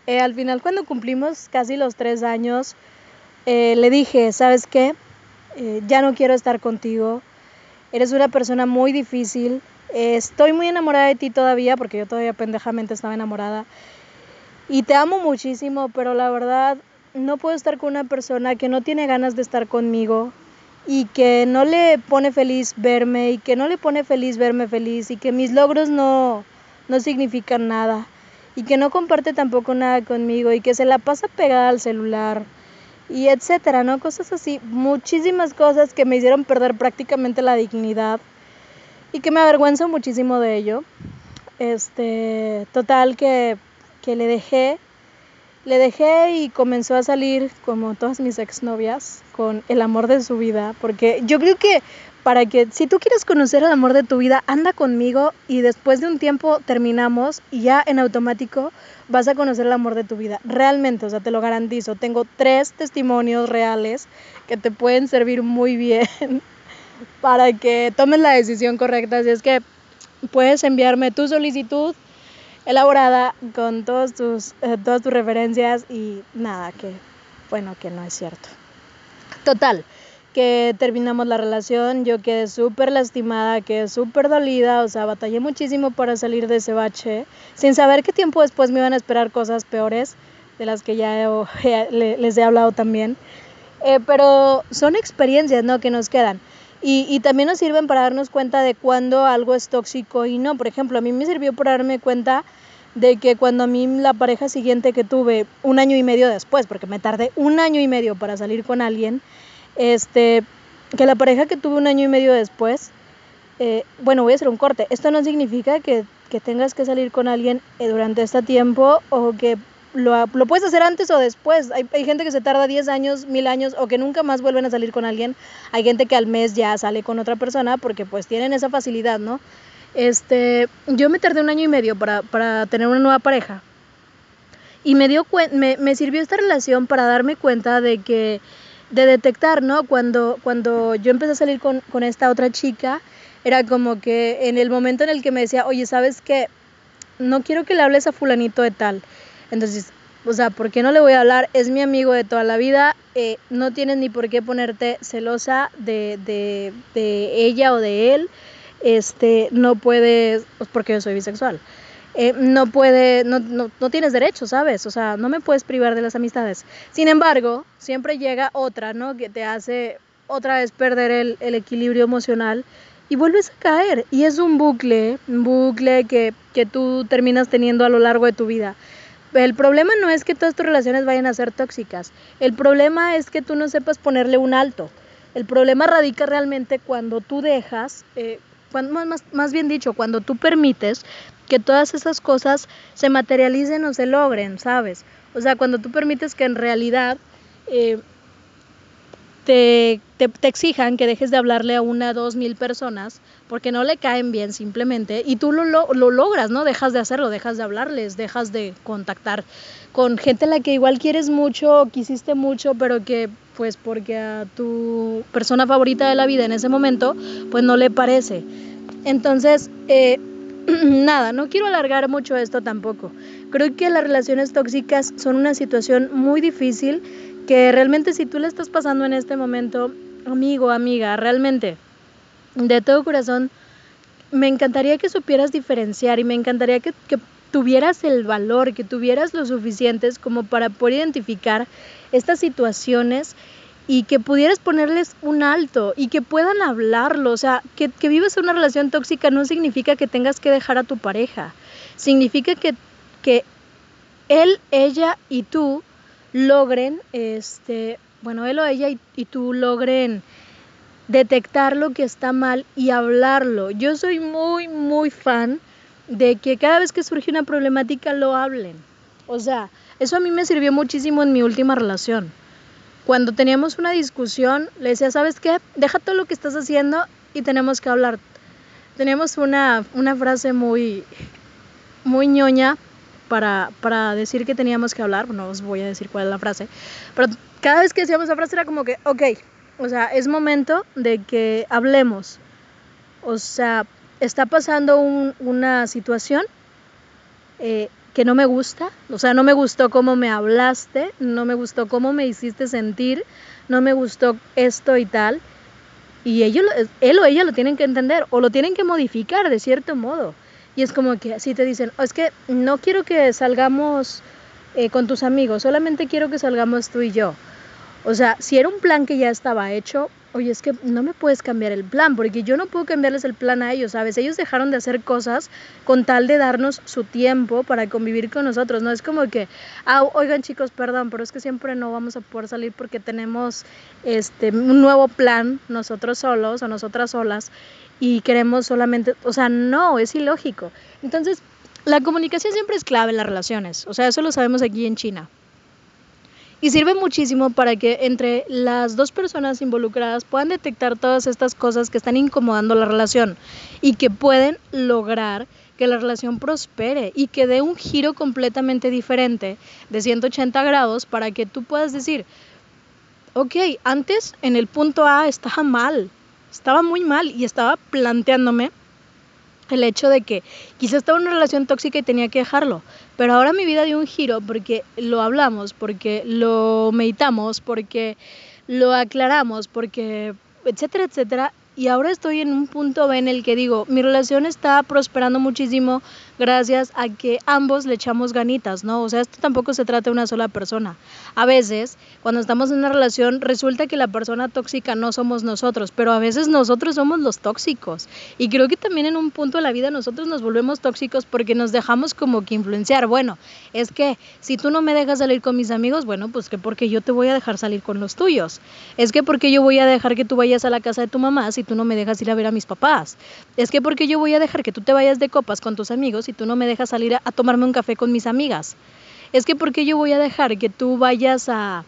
eh, al final cuando cumplimos casi los tres años, eh, le dije, ¿sabes qué? ya no quiero estar contigo, Eres una persona muy difícil. estoy muy enamorada de ti todavía, porque yo todavía pendejamente estaba enamorada. Y te amo muchísimo, pero la verdad no puedo estar con una persona que no tiene ganas de estar conmigo y que no le pone feliz verme y que no le pone feliz verme feliz y que mis logros no, no significan nada y que no comparte tampoco nada conmigo y que se la pasa pegada al celular y etcétera, ¿no? Cosas así, muchísimas cosas que me hicieron perder prácticamente la dignidad y que me avergüenzo muchísimo de ello. Este, total que, que le dejé, le dejé y comenzó a salir como todas mis exnovias con el amor de su vida, porque yo creo que para que si tú quieres conocer el amor de tu vida, anda conmigo y después de un tiempo terminamos y ya en automático vas a conocer el amor de tu vida. Realmente, o sea, te lo garantizo. Tengo tres testimonios reales que te pueden servir muy bien para que tomes la decisión correcta. Así es que puedes enviarme tu solicitud elaborada con todos tus, eh, todas tus referencias y nada, que bueno, que no es cierto. Total, que terminamos la relación, yo quedé súper lastimada, quedé súper dolida, o sea, batallé muchísimo para salir de ese bache, sin saber qué tiempo después me iban a esperar cosas peores, de las que ya les he hablado también. Eh, pero son experiencias, ¿no? Que nos quedan. Y, y, también nos sirven para darnos cuenta de cuándo algo es tóxico y no. Por ejemplo, a mí me sirvió para darme cuenta de que cuando a mí la pareja siguiente que tuve un año y medio después, porque me tardé un año y medio para salir con alguien, este, que la pareja que tuve un año y medio después, eh, bueno, voy a hacer un corte. Esto no significa que, que tengas que salir con alguien eh, durante este tiempo o que lo, lo, puedes hacer antes o después. Hay, hay, gente que se tarda 10 años, mil años o que nunca más vuelven a salir con alguien. Hay gente que al mes ya sale con otra persona porque pues tienen esa facilidad, ¿no? Este, yo me tardé un año y medio para, para tener una nueva pareja. Y me, dio me, me sirvió esta relación para darme cuenta de que, de detectar, ¿no? Cuando, cuando yo empecé a salir con, con esta otra chica, era como que en el momento en el que me decía, oye, ¿sabes qué? No quiero que le hables a fulanito de tal. Entonces, o sea, ¿por qué no le voy a hablar? Es mi amigo de toda la vida, eh, no tienes ni por qué ponerte celosa de, de, de ella o de él este, no puedes, pues porque yo soy bisexual, eh, no puede, no, no, no, tienes derecho, ¿sabes? O sea, no me puedes privar de las amistades. Sin embargo, siempre llega otra, ¿no? Que te hace otra vez perder el, el equilibrio emocional y vuelves a caer. Y es un bucle, un bucle que, que tú terminas teniendo a lo largo de tu vida. El problema no es que todas tus relaciones vayan a ser tóxicas. El problema es que tú no sepas ponerle un alto. El problema radica realmente cuando tú dejas, eh, cuando, más, más bien dicho, cuando tú permites que todas esas cosas se materialicen o se logren, ¿sabes? O sea, cuando tú permites que en realidad eh, te, te, te, exijan que dejes de hablarle a una, dos, mil personas porque no le caen bien simplemente y tú lo, lo, lo, logras, ¿no? Dejas de hacerlo, dejas de hablarles, dejas de contactar con gente a la que igual quieres mucho, quisiste mucho, pero que pues porque a tu persona favorita de la vida en ese momento, pues no le parece. Entonces, eh, nada, no quiero alargar mucho esto tampoco. Creo que las relaciones tóxicas son una situación muy difícil que realmente si tú le estás pasando en este momento, amigo, amiga, realmente, de todo corazón, me encantaría que supieras diferenciar y me encantaría que, que tuvieras el valor, que tuvieras lo suficientes como para poder identificar estas situaciones y que pudieras ponerles un alto y que puedan hablarlo. O sea, que, que vivas una relación tóxica no significa que tengas que dejar a tu pareja. Significa que, que él, ella y tú logren, este, bueno, él o ella y, y tú logren detectar lo que está mal y hablarlo. Yo soy muy, muy fan de que cada vez que surge una problemática lo hablen. O sea, eso a mí me sirvió muchísimo en mi última relación. Cuando teníamos una discusión, le decía, ¿sabes qué? Deja todo lo que estás haciendo y tenemos que hablar. Teníamos una, una frase muy, muy ñoña para, para decir que teníamos que hablar. No os voy a decir cuál es la frase. Pero cada vez que decíamos esa frase era como que, ok, o sea, es momento de que hablemos. O sea, está pasando un, una situación eh, que no me gusta, o sea, no me gustó cómo me hablaste, no me gustó cómo me hiciste sentir, no me gustó esto y tal. Y ellos, él o ella lo tienen que entender o lo tienen que modificar de cierto modo. Y es como que así te dicen, oh, es que no quiero que salgamos eh, con tus amigos, solamente quiero que salgamos tú y yo. O sea, si era un plan que ya estaba hecho, oye, es que no me puedes cambiar el plan, porque yo no puedo cambiarles el plan a ellos, ¿sabes? Ellos dejaron de hacer cosas con tal de darnos su tiempo para convivir con nosotros, ¿no? Es como que, ah, oigan chicos, perdón, pero es que siempre no vamos a poder salir porque tenemos este, un nuevo plan nosotros solos o nosotras solas y queremos solamente, o sea, no, es ilógico. Entonces, la comunicación siempre es clave en las relaciones, o sea, eso lo sabemos aquí en China. Y sirve muchísimo para que entre las dos personas involucradas puedan detectar todas estas cosas que están incomodando la relación y que pueden lograr que la relación prospere y que dé un giro completamente diferente de 180 grados para que tú puedas decir, ok, antes en el punto A estaba mal, estaba muy mal y estaba planteándome el hecho de que quizá estaba en una relación tóxica y tenía que dejarlo. Pero ahora mi vida dio un giro porque lo hablamos, porque lo meditamos, porque lo aclaramos, porque etcétera, etcétera. Y ahora estoy en un punto B en el que digo, mi relación está prosperando muchísimo gracias a que ambos le echamos ganitas, ¿no? O sea, esto tampoco se trata de una sola persona. A veces, cuando estamos en una relación, resulta que la persona tóxica no somos nosotros, pero a veces nosotros somos los tóxicos. Y creo que también en un punto de la vida nosotros nos volvemos tóxicos porque nos dejamos como que influenciar. Bueno, es que si tú no me dejas salir con mis amigos, bueno, pues que porque yo te voy a dejar salir con los tuyos. Es que porque yo voy a dejar que tú vayas a la casa de tu mamá si tú no me dejas ir a ver a mis papás. Es que porque yo voy a dejar que tú te vayas de copas con tus amigos si tú no me dejas salir a, tomarme un café con mis amigas es que porque yo voy a dejar que tú vayas a,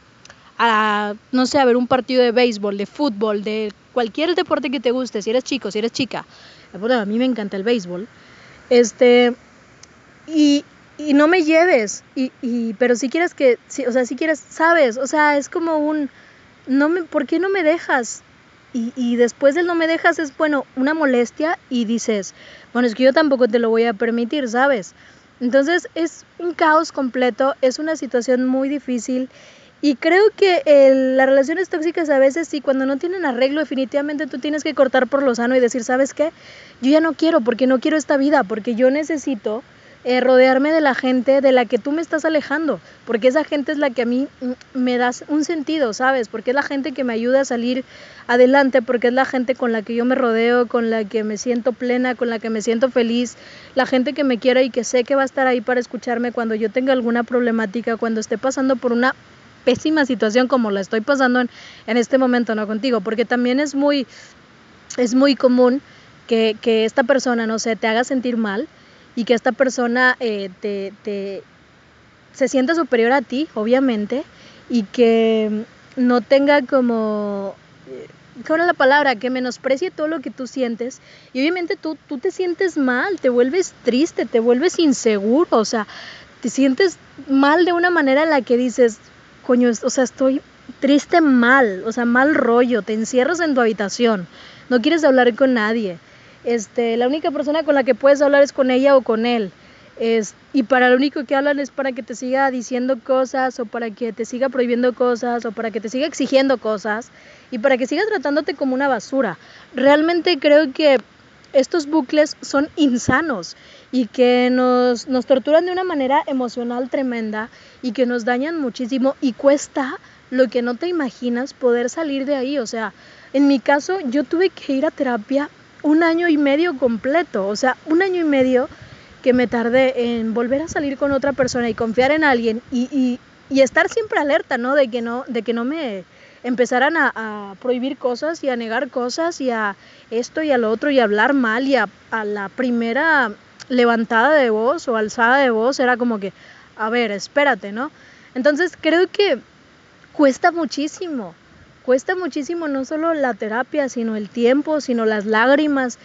a, no sé, a ver un partido de béisbol, de fútbol, de cualquier deporte que te guste, si eres chico, si eres chica. Bueno, a mí me encanta el béisbol. Este, y, y no me lleves, y, y, pero si quieres que, si, o sea, si quieres, sabes, o sea, es como un, no me, ¿por qué no me dejas? Y, y, después del no me dejas es, bueno, una molestia y dices, bueno, es que yo tampoco te lo voy a permitir, ¿sabes? Entonces es un caos completo, es una situación muy difícil y creo que las relaciones tóxicas a veces sí, cuando no tienen arreglo, definitivamente tú tienes que cortar por lo sano y decir, ¿sabes qué? Yo ya no quiero, porque no quiero esta vida, porque yo necesito eh, rodearme de la gente de la que tú me estás alejando, porque esa gente es la que a mí me da un sentido, ¿sabes? Porque es la gente que me ayuda a salir adelante, porque es la gente con la que yo me rodeo, con la que me siento plena, con la que me siento feliz, la gente que me quiere y que sé que va a estar ahí para escucharme cuando yo tenga alguna problemática, cuando esté pasando por una pésima situación como la estoy pasando en, en este momento, ¿no? Contigo, porque también es muy, es muy común que, que esta persona, no sé, te haga sentir mal y que esta persona eh, te, te, se sienta superior a ti, obviamente, y que no tenga como, eh, ¿cuál es la palabra? Que menosprecie todo lo que tú sientes. Y obviamente tú, tú te sientes mal, te vuelves triste, te vuelves inseguro, o sea, te sientes mal de una manera en la que dices, coño, o sea, estoy triste mal, o sea, mal rollo, te encierras en tu habitación, no quieres hablar con nadie este, la única persona con la que puedes hablar es con ella o con él. Es, y para lo único que hablan es para que te siga diciendo cosas o para que te siga prohibiendo cosas o para que te siga exigiendo cosas y para que siga tratándote como una basura. Realmente creo que estos bucles son insanos y que nos, nos torturan de una manera emocional tremenda y que nos dañan muchísimo y cuesta lo que no te imaginas poder salir de ahí. O sea, en mi caso yo tuve que ir a terapia un año y medio completo, o sea, un año y medio que me tardé en volver a salir con otra persona y confiar en alguien y, y, y estar siempre alerta, ¿no? De que no, de que no me empezaran a, prohibir cosas y a negar cosas y a esto y a lo otro y hablar mal y a, a la primera levantada de voz o alzada de voz era como que, a ver, espérate, ¿no? Entonces creo que cuesta muchísimo cuesta muchísimo no solo la terapia, sino el tiempo, sino las lágrimas,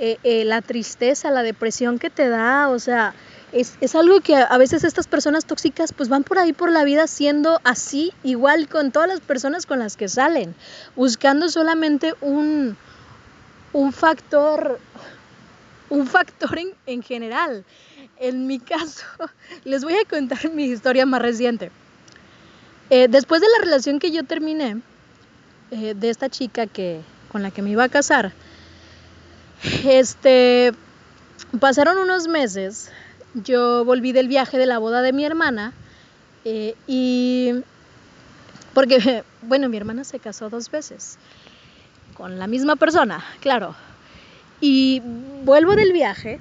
eh, eh, la tristeza, la depresión que te da, o sea, es, es, algo que a veces estas personas tóxicas pues van por ahí por la vida siendo así, igual con todas las personas con las que salen, buscando solamente un, un factor, un factor en, en general. En mi caso, les voy a contar mi historia más reciente. Eh, después de la relación que yo terminé, eh, de esta chica que, con la que me iba a casar, este, pasaron unos meses, yo volví del viaje de la boda de mi hermana eh, y, porque, bueno, mi hermana se casó dos veces con la misma persona, claro, y vuelvo del viaje,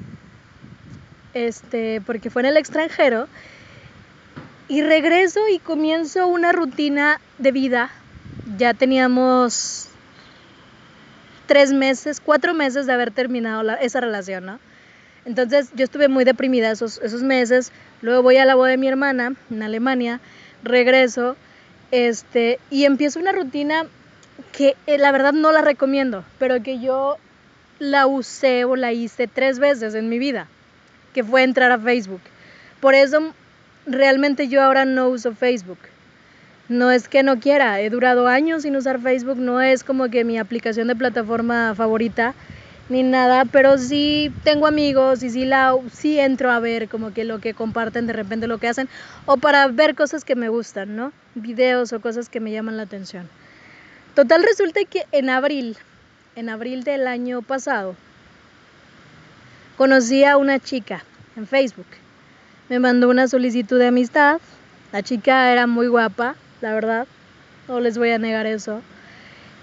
este, porque fue en el extranjero, y regreso y comienzo una rutina de vida ya teníamos tres meses, cuatro meses de haber terminado esa relación, ¿no? Entonces yo estuve muy deprimida esos, esos meses, luego voy a la boda de mi hermana en Alemania, regreso, este, y empiezo una rutina que eh, la verdad no la recomiendo, pero que yo la usé o la hice tres veces en mi vida, que fue entrar a Facebook. Por eso realmente yo ahora no uso Facebook No es que no quiera, he durado años sin usar Facebook, no es como que mi aplicación de plataforma favorita ni nada, pero sí tengo amigos y sí, la, sí entro a ver como que lo que comparten de repente lo que hacen o para ver cosas que me gustan, ¿no? Videos o cosas que me llaman la atención. Total resulta que en abril, en abril del año pasado, conocí a una chica en Facebook. Me mandó una solicitud de amistad. La chica era muy guapa, la verdad. No les voy a negar eso.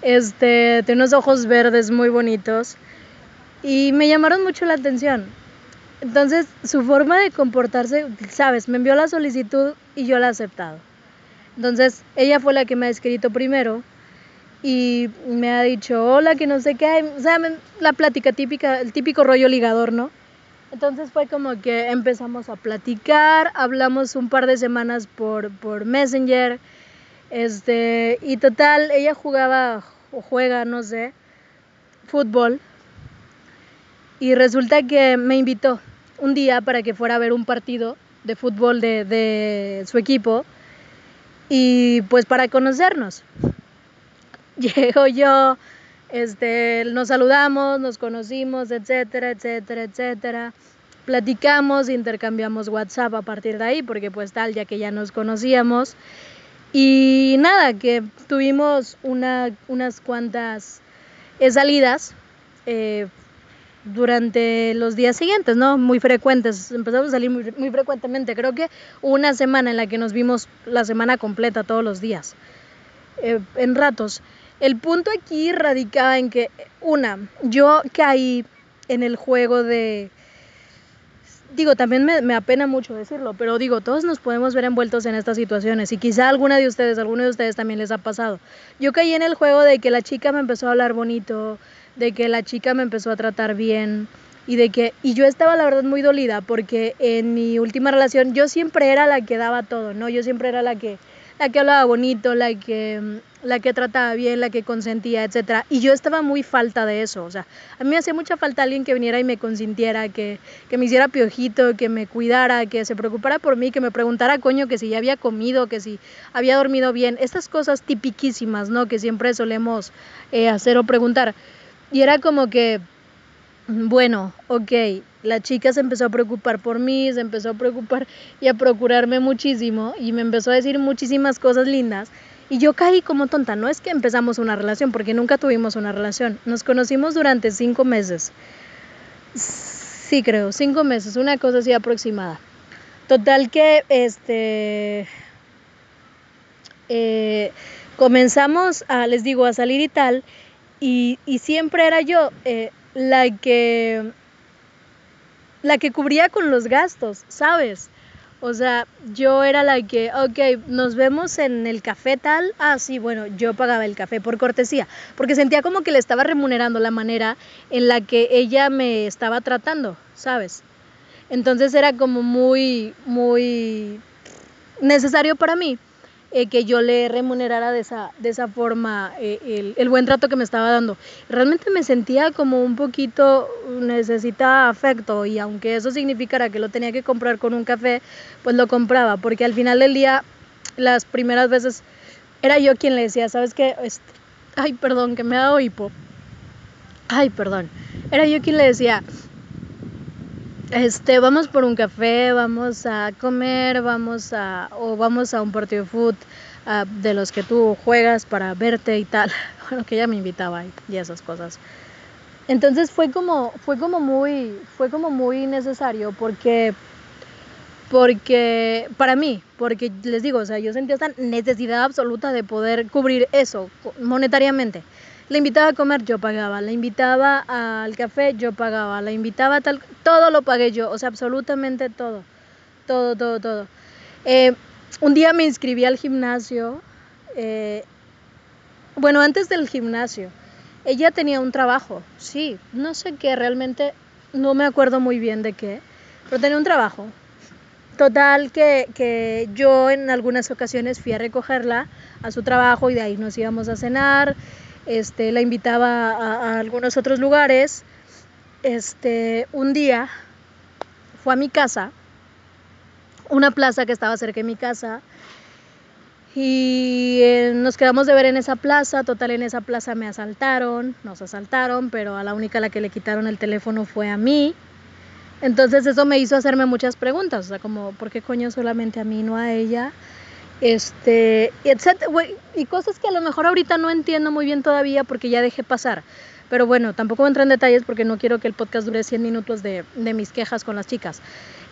Este, tiene unos ojos verdes muy bonitos y me llamaron mucho la atención. Entonces, su forma de comportarse, sabes, me envió la solicitud y yo la he aceptado. Entonces, ella fue la que me ha escrito primero y me ha dicho, hola, que no sé qué, o sea, la plática típica, el típico rollo ligador, ¿no? Entonces fue como que empezamos a platicar, hablamos un par de semanas por, por Messenger, este, y total, ella jugaba o juega, no sé, fútbol y resulta que me invitó un día para que fuera a ver un partido de fútbol de, su equipo y pues para conocernos. Llego yo, este, nos saludamos, nos conocimos, etcétera, etcétera, etcétera. Platicamos, intercambiamos WhatsApp a partir de ahí, porque pues tal, ya que ya nos conocíamos. Y nada, que tuvimos una, unas cuantas eh, salidas. Eh, durante los días siguientes, ¿no? Muy frecuentes, empezamos a salir muy, muy, frecuentemente. Creo que una semana en la que nos vimos la semana completa, todos los días, eh, en ratos. El punto aquí radicaba en que, una, yo caí en el juego de... Digo, también me, me apena mucho decirlo, pero digo, todos nos podemos ver envueltos en estas situaciones y quizá alguna de ustedes, alguno de ustedes también les ha pasado. Yo caí en el juego de que la chica me empezó a hablar bonito, de que la chica me empezó a tratar bien y de que y yo estaba la verdad muy dolida porque en mi última relación yo siempre era la que daba todo, ¿no? Yo siempre era la que la que hablaba bonito, la que la que trataba bien, la que consentía, etcétera, y yo estaba muy falta de eso, o sea, a mí me hacía mucha falta alguien que viniera y me consintiera, que, que me hiciera piojito, que me cuidara, que se preocupara por mí, que me preguntara, coño, que si ya había comido, que si había dormido bien, estas cosas tipiquísimas, ¿no? Que siempre solemos eh, hacer o preguntar. Y era como que, bueno, ok, la chica se empezó a preocupar por mí, se empezó a preocupar y a procurarme muchísimo y me empezó a decir muchísimas cosas lindas. Y yo caí como tonta, no es que empezamos una relación, porque nunca tuvimos una relación. Nos conocimos durante cinco meses. Sí, creo, cinco meses, una cosa así aproximada. Total que, este, eh, comenzamos a, les digo, a salir y tal, y, siempre era yo eh, la que la que cubría con los gastos, ¿sabes? O sea, yo era la que, ok, nos vemos en el café tal. Ah, sí, bueno, yo pagaba el café por cortesía, porque sentía como que le estaba remunerando la manera en la que ella me estaba tratando, ¿sabes? Entonces era como muy, muy necesario para mí. Eh, que yo le remunerara de esa, de esa forma eh, el, buen trato que me estaba dando. Realmente me sentía como un poquito necesitaba afecto y aunque eso significara que lo tenía que comprar con un café, pues lo compraba, porque al final del día, las primeras veces, era yo quien le decía, ¿sabes qué? Este, ay, perdón, que me ha dado hipo. Ay, perdón. Era yo quien le decía, este, vamos por un café, vamos a comer, vamos a, o vamos a un partido de fútbol ah, de los que tú juegas para verte y tal. Bueno, que ella me invitaba y, esas cosas. Entonces fue como, fue como muy, fue como muy necesario porque, porque, para mí, porque les digo, o sea, yo sentía esta necesidad absoluta de poder cubrir eso monetariamente. La invitaba a comer, yo pagaba. La invitaba al café, yo pagaba. La invitaba a tal... Todo lo pagué yo, o sea, absolutamente todo. Todo, todo, todo. Eh, un día me inscribí al gimnasio. Eh, bueno, antes del gimnasio. Ella tenía un trabajo, sí, no sé qué, realmente no me acuerdo muy bien de qué, pero tenía un trabajo. Total que, que yo en algunas ocasiones fui a recogerla a su trabajo y de ahí nos íbamos a cenar este, la invitaba a, algunos otros lugares. Este, un día fue a mi casa, una plaza que estaba cerca de mi casa, Y eh, nos quedamos de ver en esa plaza, total en esa plaza me asaltaron, nos asaltaron, pero a la única a la que le quitaron el teléfono fue a mí. Entonces eso me hizo hacerme muchas preguntas, o sea, como, ¿por qué coño solamente a mí, no a ella? Este, etcétera, y cosas que a lo mejor ahorita no entiendo muy bien todavía porque ya dejé pasar. Pero bueno, tampoco entro en detalles porque no quiero que el podcast dure 100 minutos de, de mis quejas con las chicas,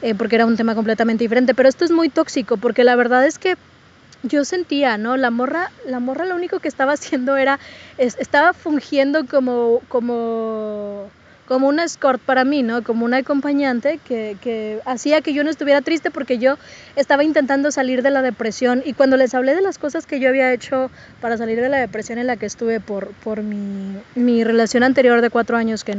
eh, porque era un tema completamente diferente. Pero esto es muy tóxico porque la verdad es que yo sentía, ¿no? La morra, la morra lo único que estaba haciendo era, estaba fungiendo como, como como un escort para mí, ¿no? Como una acompañante que, que, hacía que yo no estuviera triste porque yo estaba intentando salir de la depresión y cuando les hablé de las cosas que yo había hecho para salir de la depresión en la que estuve por, por mi, mi relación anterior de cuatro años que,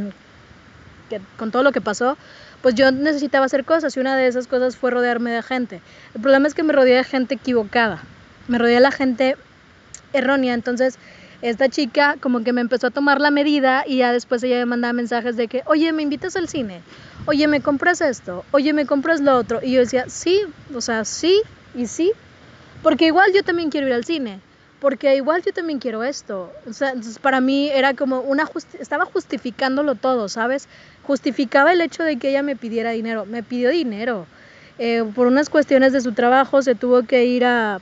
que, con todo lo que pasó, pues yo necesitaba hacer cosas y una de esas cosas fue rodearme de gente. El problema es que me rodeé de gente equivocada, me rodeé de la gente errónea, entonces esta chica como que me empezó a tomar la medida y ya después ella me mandaba mensajes de que, oye, me invitas al cine, oye, me compras esto, oye, me compras lo otro. Y yo decía, sí, o sea, sí y sí, porque igual yo también quiero ir al cine, porque igual yo también quiero esto. O sea, entonces para mí era como una, estaba justificándolo todo, ¿sabes? Justificaba el hecho de que ella me pidiera dinero, me pidió dinero. Eh, por unas cuestiones de su trabajo se tuvo que ir a,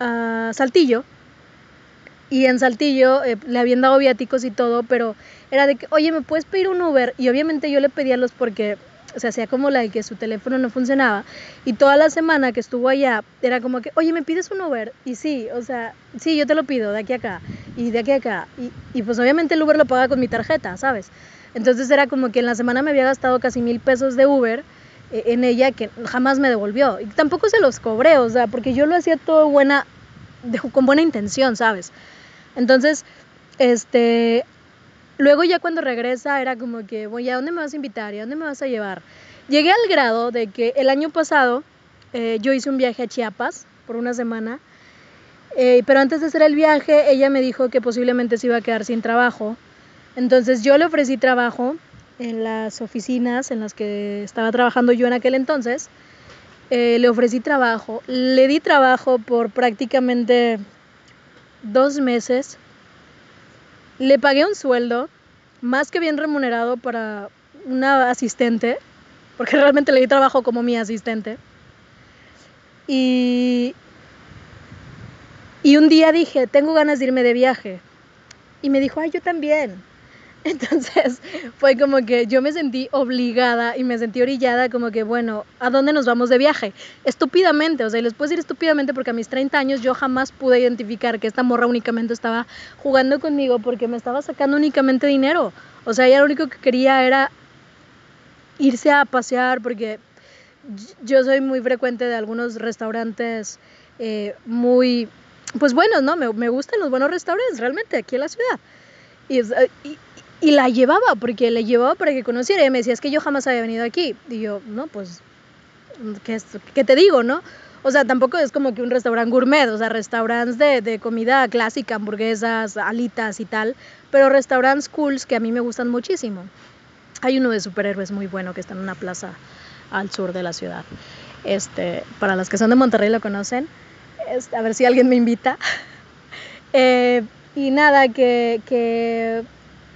a Saltillo y en Saltillo eh, le habían dado viáticos y todo, pero era de que, oye, ¿me puedes pedir un Uber? Y obviamente yo le pedía los porque o sea, hacía como la de que su teléfono no funcionaba. Y toda la semana que estuvo allá, era como que, oye, ¿me pides un Uber? Y sí, o sea, sí, yo te lo pido de aquí a acá y de aquí a acá. Y, y pues obviamente el Uber lo paga con mi tarjeta, ¿sabes? Entonces era como que en la semana me había gastado casi mil pesos de Uber eh, en ella que jamás me devolvió. Y tampoco se los cobré, o sea, porque yo lo hacía todo buena, de, con buena intención, ¿sabes? Entonces, este, luego ya cuando regresa era como que, voy, ¿a dónde me vas a invitar? ¿Y a dónde me vas a llevar? Llegué al grado de que el año pasado eh, yo hice un viaje a Chiapas por una semana, eh, pero antes de hacer el viaje ella me dijo que posiblemente se iba a quedar sin trabajo. Entonces yo le ofrecí trabajo en las oficinas en las que estaba trabajando yo en aquel entonces. Eh, le ofrecí trabajo, le di trabajo por prácticamente dos meses, le pagué un sueldo más que bien remunerado para una asistente, porque realmente le di trabajo como mi asistente. Y, y un día dije, tengo ganas de irme de viaje. Y me dijo, ay, yo también. Entonces fue como que yo me sentí obligada y me sentí orillada como que, bueno, ¿a dónde nos vamos de viaje? Estúpidamente, o sea, y les puedo decir estúpidamente porque a mis 30 años yo jamás pude identificar que esta morra únicamente estaba jugando conmigo porque me estaba sacando únicamente dinero. O sea, ella lo único que quería era irse a pasear porque yo soy muy frecuente de algunos restaurantes eh, muy, pues buenos, ¿no? Me, me, gustan los buenos restaurantes realmente aquí en la ciudad. Y la llevaba, porque la llevaba para que conociera. Y me decía, es que yo jamás había venido aquí. Y yo, no, pues, ¿qué, qué te digo, no? O sea, tampoco es como que un restaurante gourmet, o sea, restaurantes de, de, comida clásica, hamburguesas, alitas y tal, pero restaurantes cools que a mí me gustan muchísimo. Hay uno de superhéroes muy bueno que está en una plaza al sur de la ciudad. Este, para las que son de Monterrey lo conocen. Este, a ver si alguien me invita. eh, y nada, que, que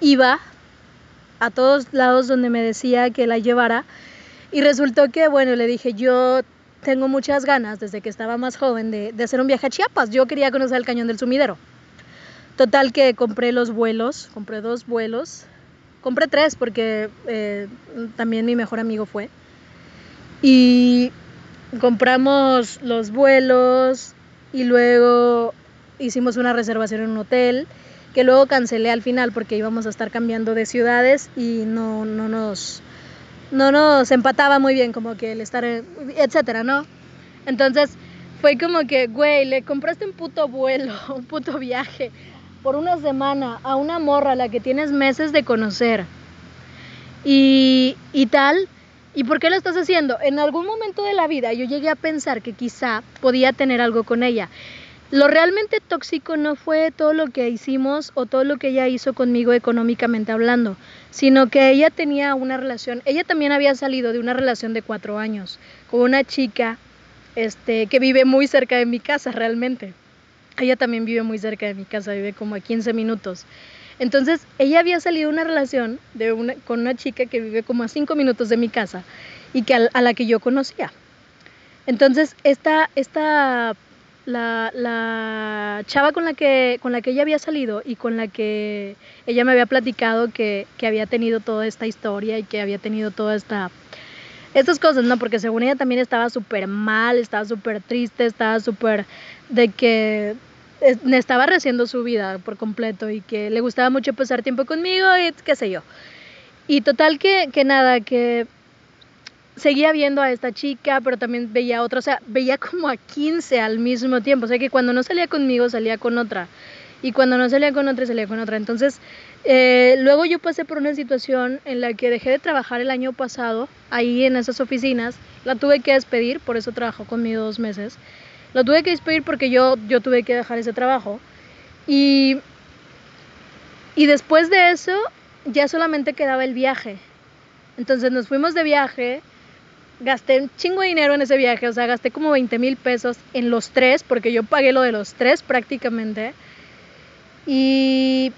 iba a todos lados donde me decía que la llevara y resultó que, bueno, le dije, yo tengo muchas ganas desde que estaba más joven de, hacer un viaje a Chiapas. Yo quería conocer el cañón del sumidero. Total que compré los vuelos, compré dos vuelos, compré tres porque eh, también mi mejor amigo fue. Y compramos los vuelos y luego hicimos una reservación en un hotel que luego cancelé al final porque íbamos a estar cambiando de ciudades y no, no, nos, no nos empataba muy bien como que el estar, etcétera, ¿no? Entonces fue como que, güey, le compraste un puto vuelo, un puto viaje por una semana a una morra a la que tienes meses de conocer y, y tal. ¿Y por qué lo estás haciendo? En algún momento de la vida yo llegué a pensar que quizá podía tener algo con ella. Lo realmente tóxico no fue todo lo que hicimos o todo lo que ella hizo conmigo económicamente hablando, sino que ella tenía una relación, ella también había salido de una relación de cuatro años con una chica este, que vive muy cerca de mi casa realmente. Ella también vive muy cerca de mi casa, vive como a 15 minutos. Entonces, ella había salido una relación de una, con una chica que vive como a 5 minutos de mi casa y que a, la que yo conocía. Entonces, esta, esta la, chava con la, que, con la que ella había salido y con la que ella me había platicado que, que había tenido toda esta historia y que había tenido toda esta estas cosas, ¿no? Porque según ella también estaba súper mal, estaba súper triste, estaba súper de que estaba rehaciendo su vida por completo y que le gustaba mucho pasar tiempo conmigo y qué sé yo. Y total que, que nada, que seguía viendo a esta chica, pero también veía a otra, o sea, veía como a 15 al mismo tiempo, o sea que cuando no salía conmigo salía con otra y cuando no salía con otra salía con otra. Entonces, eh, luego yo pasé por una situación en la que dejé de trabajar el año pasado ahí en esas oficinas, la tuve que despedir, por eso trabajó conmigo dos meses. La tuve que despedir porque yo, yo tuve que dejar ese trabajo. Y, y después de eso ya solamente quedaba el viaje. Entonces nos fuimos de viaje, gasté un chingo de dinero en ese viaje, o sea, gasté como 20 mil pesos en los tres, porque yo pagué lo de los tres prácticamente. Y,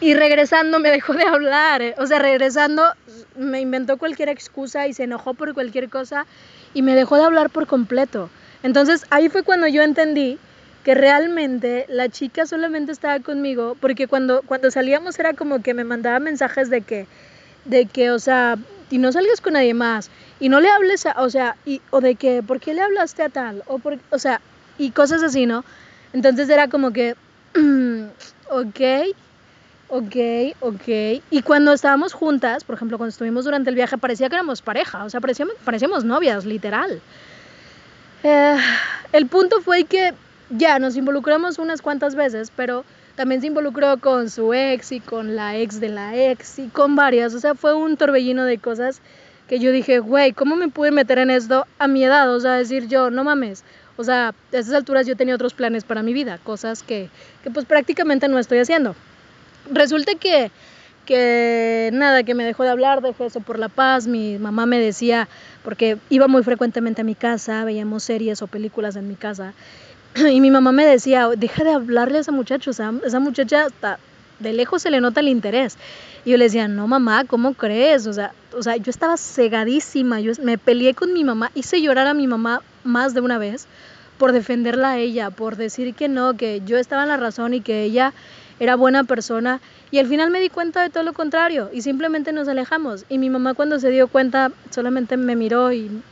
y regresando me dejó de hablar, o sea, regresando me inventó cualquier excusa y se enojó por cualquier cosa y me dejó de hablar por completo. Entonces ahí fue cuando yo entendí que realmente la chica solamente estaba conmigo porque cuando, cuando salíamos era como que me mandaba mensajes de que, de que, o sea, y no salgas con nadie más y no le hables, a, o sea, y, o de que, ¿por qué le hablaste a tal? O, por, o sea, y cosas así, ¿no? Entonces era como que, ok, ok, ok. Y cuando estábamos juntas, por ejemplo, cuando estuvimos durante el viaje, parecía que éramos pareja, o sea, parecíamos, parecíamos novias, literal. Eh, el punto fue que ya nos involucramos unas cuantas veces, pero también se involucró con su ex y con la ex de la ex y con varias. O sea, fue un torbellino de cosas que yo dije, güey, ¿cómo me pude meter en esto a mi edad? O sea, decir yo, no mames. O sea, a esas alturas yo tenía otros planes para mi vida, cosas que, que pues prácticamente no estoy haciendo. Resulta que que nada, que me dejó de hablar, dejé eso por la paz, mi mamá me decía, porque iba muy frecuentemente a mi casa, veíamos series o películas en mi casa, y mi mamá me decía, deja de hablarle a esa muchacha, o sea, esa muchacha hasta de lejos se le nota el interés. Y yo le decía, no mamá, ¿cómo crees? O sea, o sea, yo estaba cegadísima, yo me peleé con mi mamá, hice llorar a mi mamá más de una vez por defenderla a ella, por decir que no, que yo estaba en la razón y que ella era buena persona y al final me di cuenta de todo lo contrario y simplemente nos alejamos. Y mi mamá cuando se dio cuenta solamente me miró y,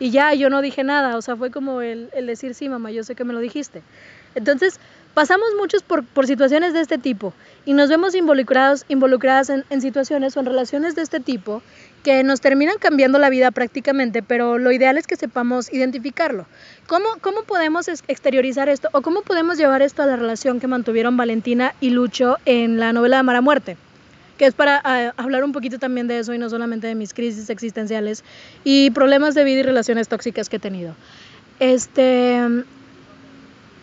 y ya yo no dije nada, o sea, fue como el, decir, sí, mamá, yo sé que me lo dijiste. Entonces, pasamos muchos por, por, situaciones de este tipo y nos vemos involucrados, involucradas en, en, situaciones o en relaciones de este tipo que nos terminan cambiando la vida prácticamente, pero lo ideal es que sepamos identificarlo. ¿Cómo, cómo podemos exteriorizar esto o cómo podemos llevar esto a la relación que mantuvieron Valentina y Lucho en la novela de Mara Muerte? Que es para uh, hablar un poquito también de eso y no solamente de mis crisis existenciales y problemas de vida y relaciones tóxicas que he tenido. Este,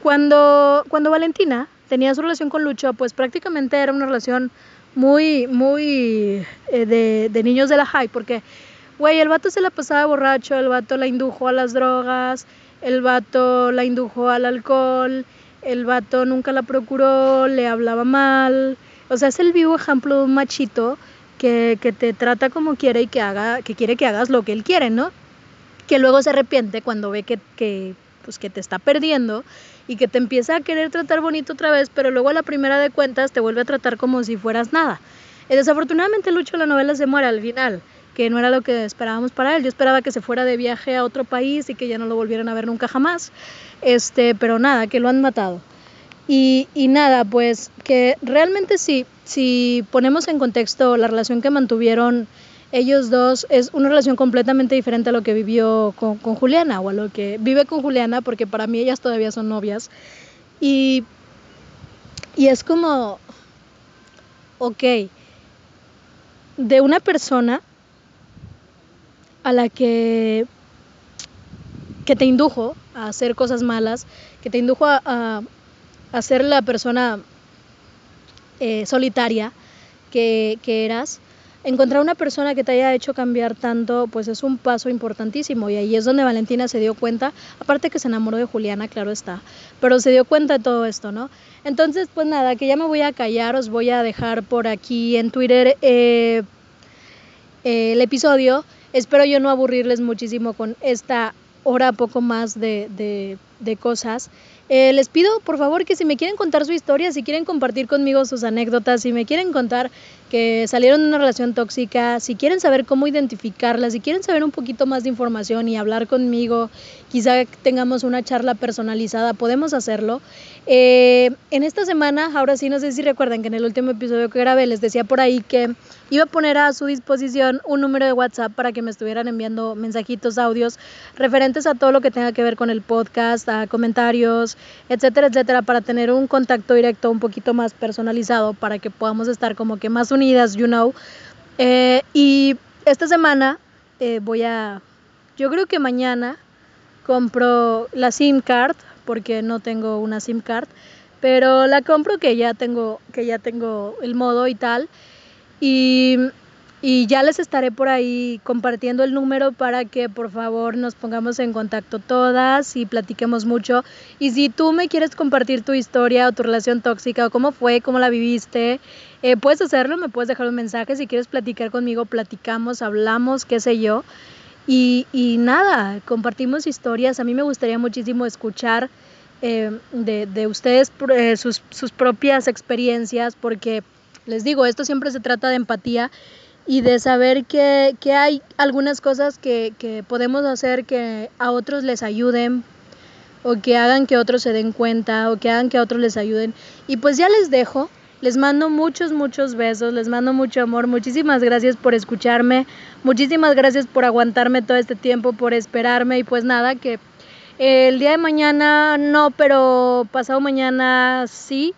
cuando, cuando Valentina tenía su relación con Lucho, pues prácticamente era una relación muy, muy eh, de, de, niños de la high, porque, güey, el vato se la pasaba borracho, el vato la indujo a las drogas, el vato la indujo al alcohol, el vato nunca la procuró, le hablaba mal, o sea, es el vivo ejemplo de un machito que, que te trata como quiere y que, haga, que quiere que hagas lo que él quiere, ¿no? Que luego se arrepiente cuando ve que, que, pues, que te está perdiendo y que te empieza a querer tratar bonito otra vez, pero luego a la primera de cuentas te vuelve a tratar como si fueras nada. Y desafortunadamente Lucho la novela se muere al final, que no era lo que esperábamos para él. Yo esperaba que se fuera de viaje a otro país y que ya no lo volvieran a ver nunca jamás. Este, pero nada, que lo han matado. Y, y nada, pues que realmente sí, si ponemos en contexto la relación que mantuvieron ellos dos es una relación completamente diferente a lo que vivió con, con, Juliana o a lo que vive con Juliana, porque para mí ellas todavía son novias. Y, y es como, ok, de una persona a la que, que te indujo a hacer cosas malas, que te indujo a, a, a ser la persona eh, solitaria que, que eras, encontrar una persona que te haya hecho cambiar tanto, pues es un paso importantísimo. Y ahí es donde Valentina se dio cuenta, aparte que se enamoró de Juliana, claro está, pero se dio cuenta de todo esto, ¿no? Entonces, pues nada, que ya me voy a callar, os voy a dejar por aquí en Twitter eh, el episodio. Espero yo no aburrirles muchísimo con esta hora poco más de, de cosas. Eh, les pido por favor que si me quieren contar su historia, si quieren compartir conmigo sus anécdotas, si me quieren contar que salieron de una relación tóxica, si quieren saber cómo identificarla, si quieren saber un poquito más de información y hablar conmigo, quizá tengamos una charla personalizada, podemos hacerlo. Eh, en esta semana, ahora sí, no sé si recuerdan que en el último episodio que grabé les decía por ahí que iba a poner a su disposición un número de WhatsApp para que me estuvieran enviando mensajitos, audios referentes a todo lo que tenga que ver con el podcast, a comentarios, etcétera, etcétera, para tener un contacto directo un poquito más personalizado, para que podamos estar como que más unidas, you know. Eh, y esta semana eh, voy a, yo creo que mañana compro la SIM card porque no tengo una SIM card, pero la compro que ya tengo, que ya tengo el modo y tal. Y, y ya les estaré por ahí compartiendo el número para que por favor nos pongamos en contacto todas y platiquemos mucho. Y si tú me quieres compartir tu historia o tu relación tóxica o cómo fue, cómo la viviste, eh, puedes hacerlo, me puedes dejar un mensaje. Si quieres platicar conmigo, platicamos, hablamos, qué sé yo. Y, y nada, compartimos historias. A mí me gustaría muchísimo escuchar eh, de, de, ustedes eh, sus, sus propias experiencias, porque les digo, esto siempre se trata de empatía y de saber que, que hay algunas cosas que, que podemos hacer que a otros les ayuden o que hagan que otros se den cuenta o que hagan que a otros les ayuden. Y pues ya les dejo. Les mando muchos, muchos besos, les mando mucho amor. Muchísimas gracias por escucharme. Muchísimas gracias por aguantarme todo este tiempo, por esperarme. Y pues nada, que el día de mañana no, pero pasado mañana sí.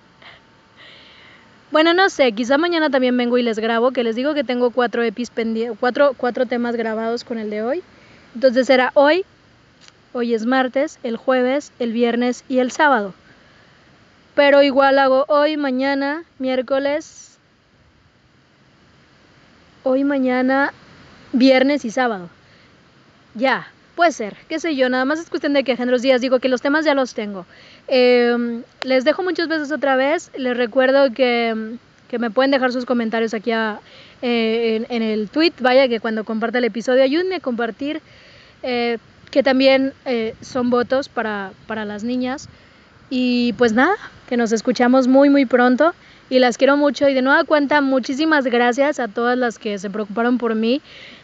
Bueno, no sé, quizá mañana también vengo y les grabo, que les digo que tengo cuatro epis cuatro, cuatro temas grabados con el de hoy. Entonces será hoy, hoy es martes, el jueves, el viernes y el sábado. Pero igual hago hoy, mañana, miércoles, hoy, mañana, viernes y sábado. Ya, puede ser, qué sé yo, nada más es cuestión de que los días digo que los temas ya los tengo. Eh, les dejo muchas veces otra vez, les recuerdo que, que me pueden dejar sus comentarios aquí a, eh, en, el tweet, vaya que cuando comparta el episodio ayúdenme a compartir, eh, que también eh, son votos para, para las niñas. Y pues nada, que nos escuchamos muy muy pronto y las quiero mucho y de nueva cuenta muchísimas gracias a todas las que se preocuparon por mí.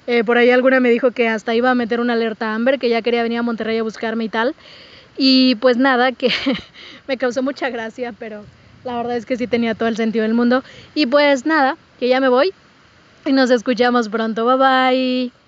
Eh, por ahí alguna me dijo que hasta iba a meter una alerta Amber, que ya quería venir a Monterrey a buscarme y tal. Y pues nada, que me causó mucha gracia, pero la verdad es que sí tenía todo el sentido del mundo. Y pues nada, que ya me voy y nos escuchamos pronto. Bye bye.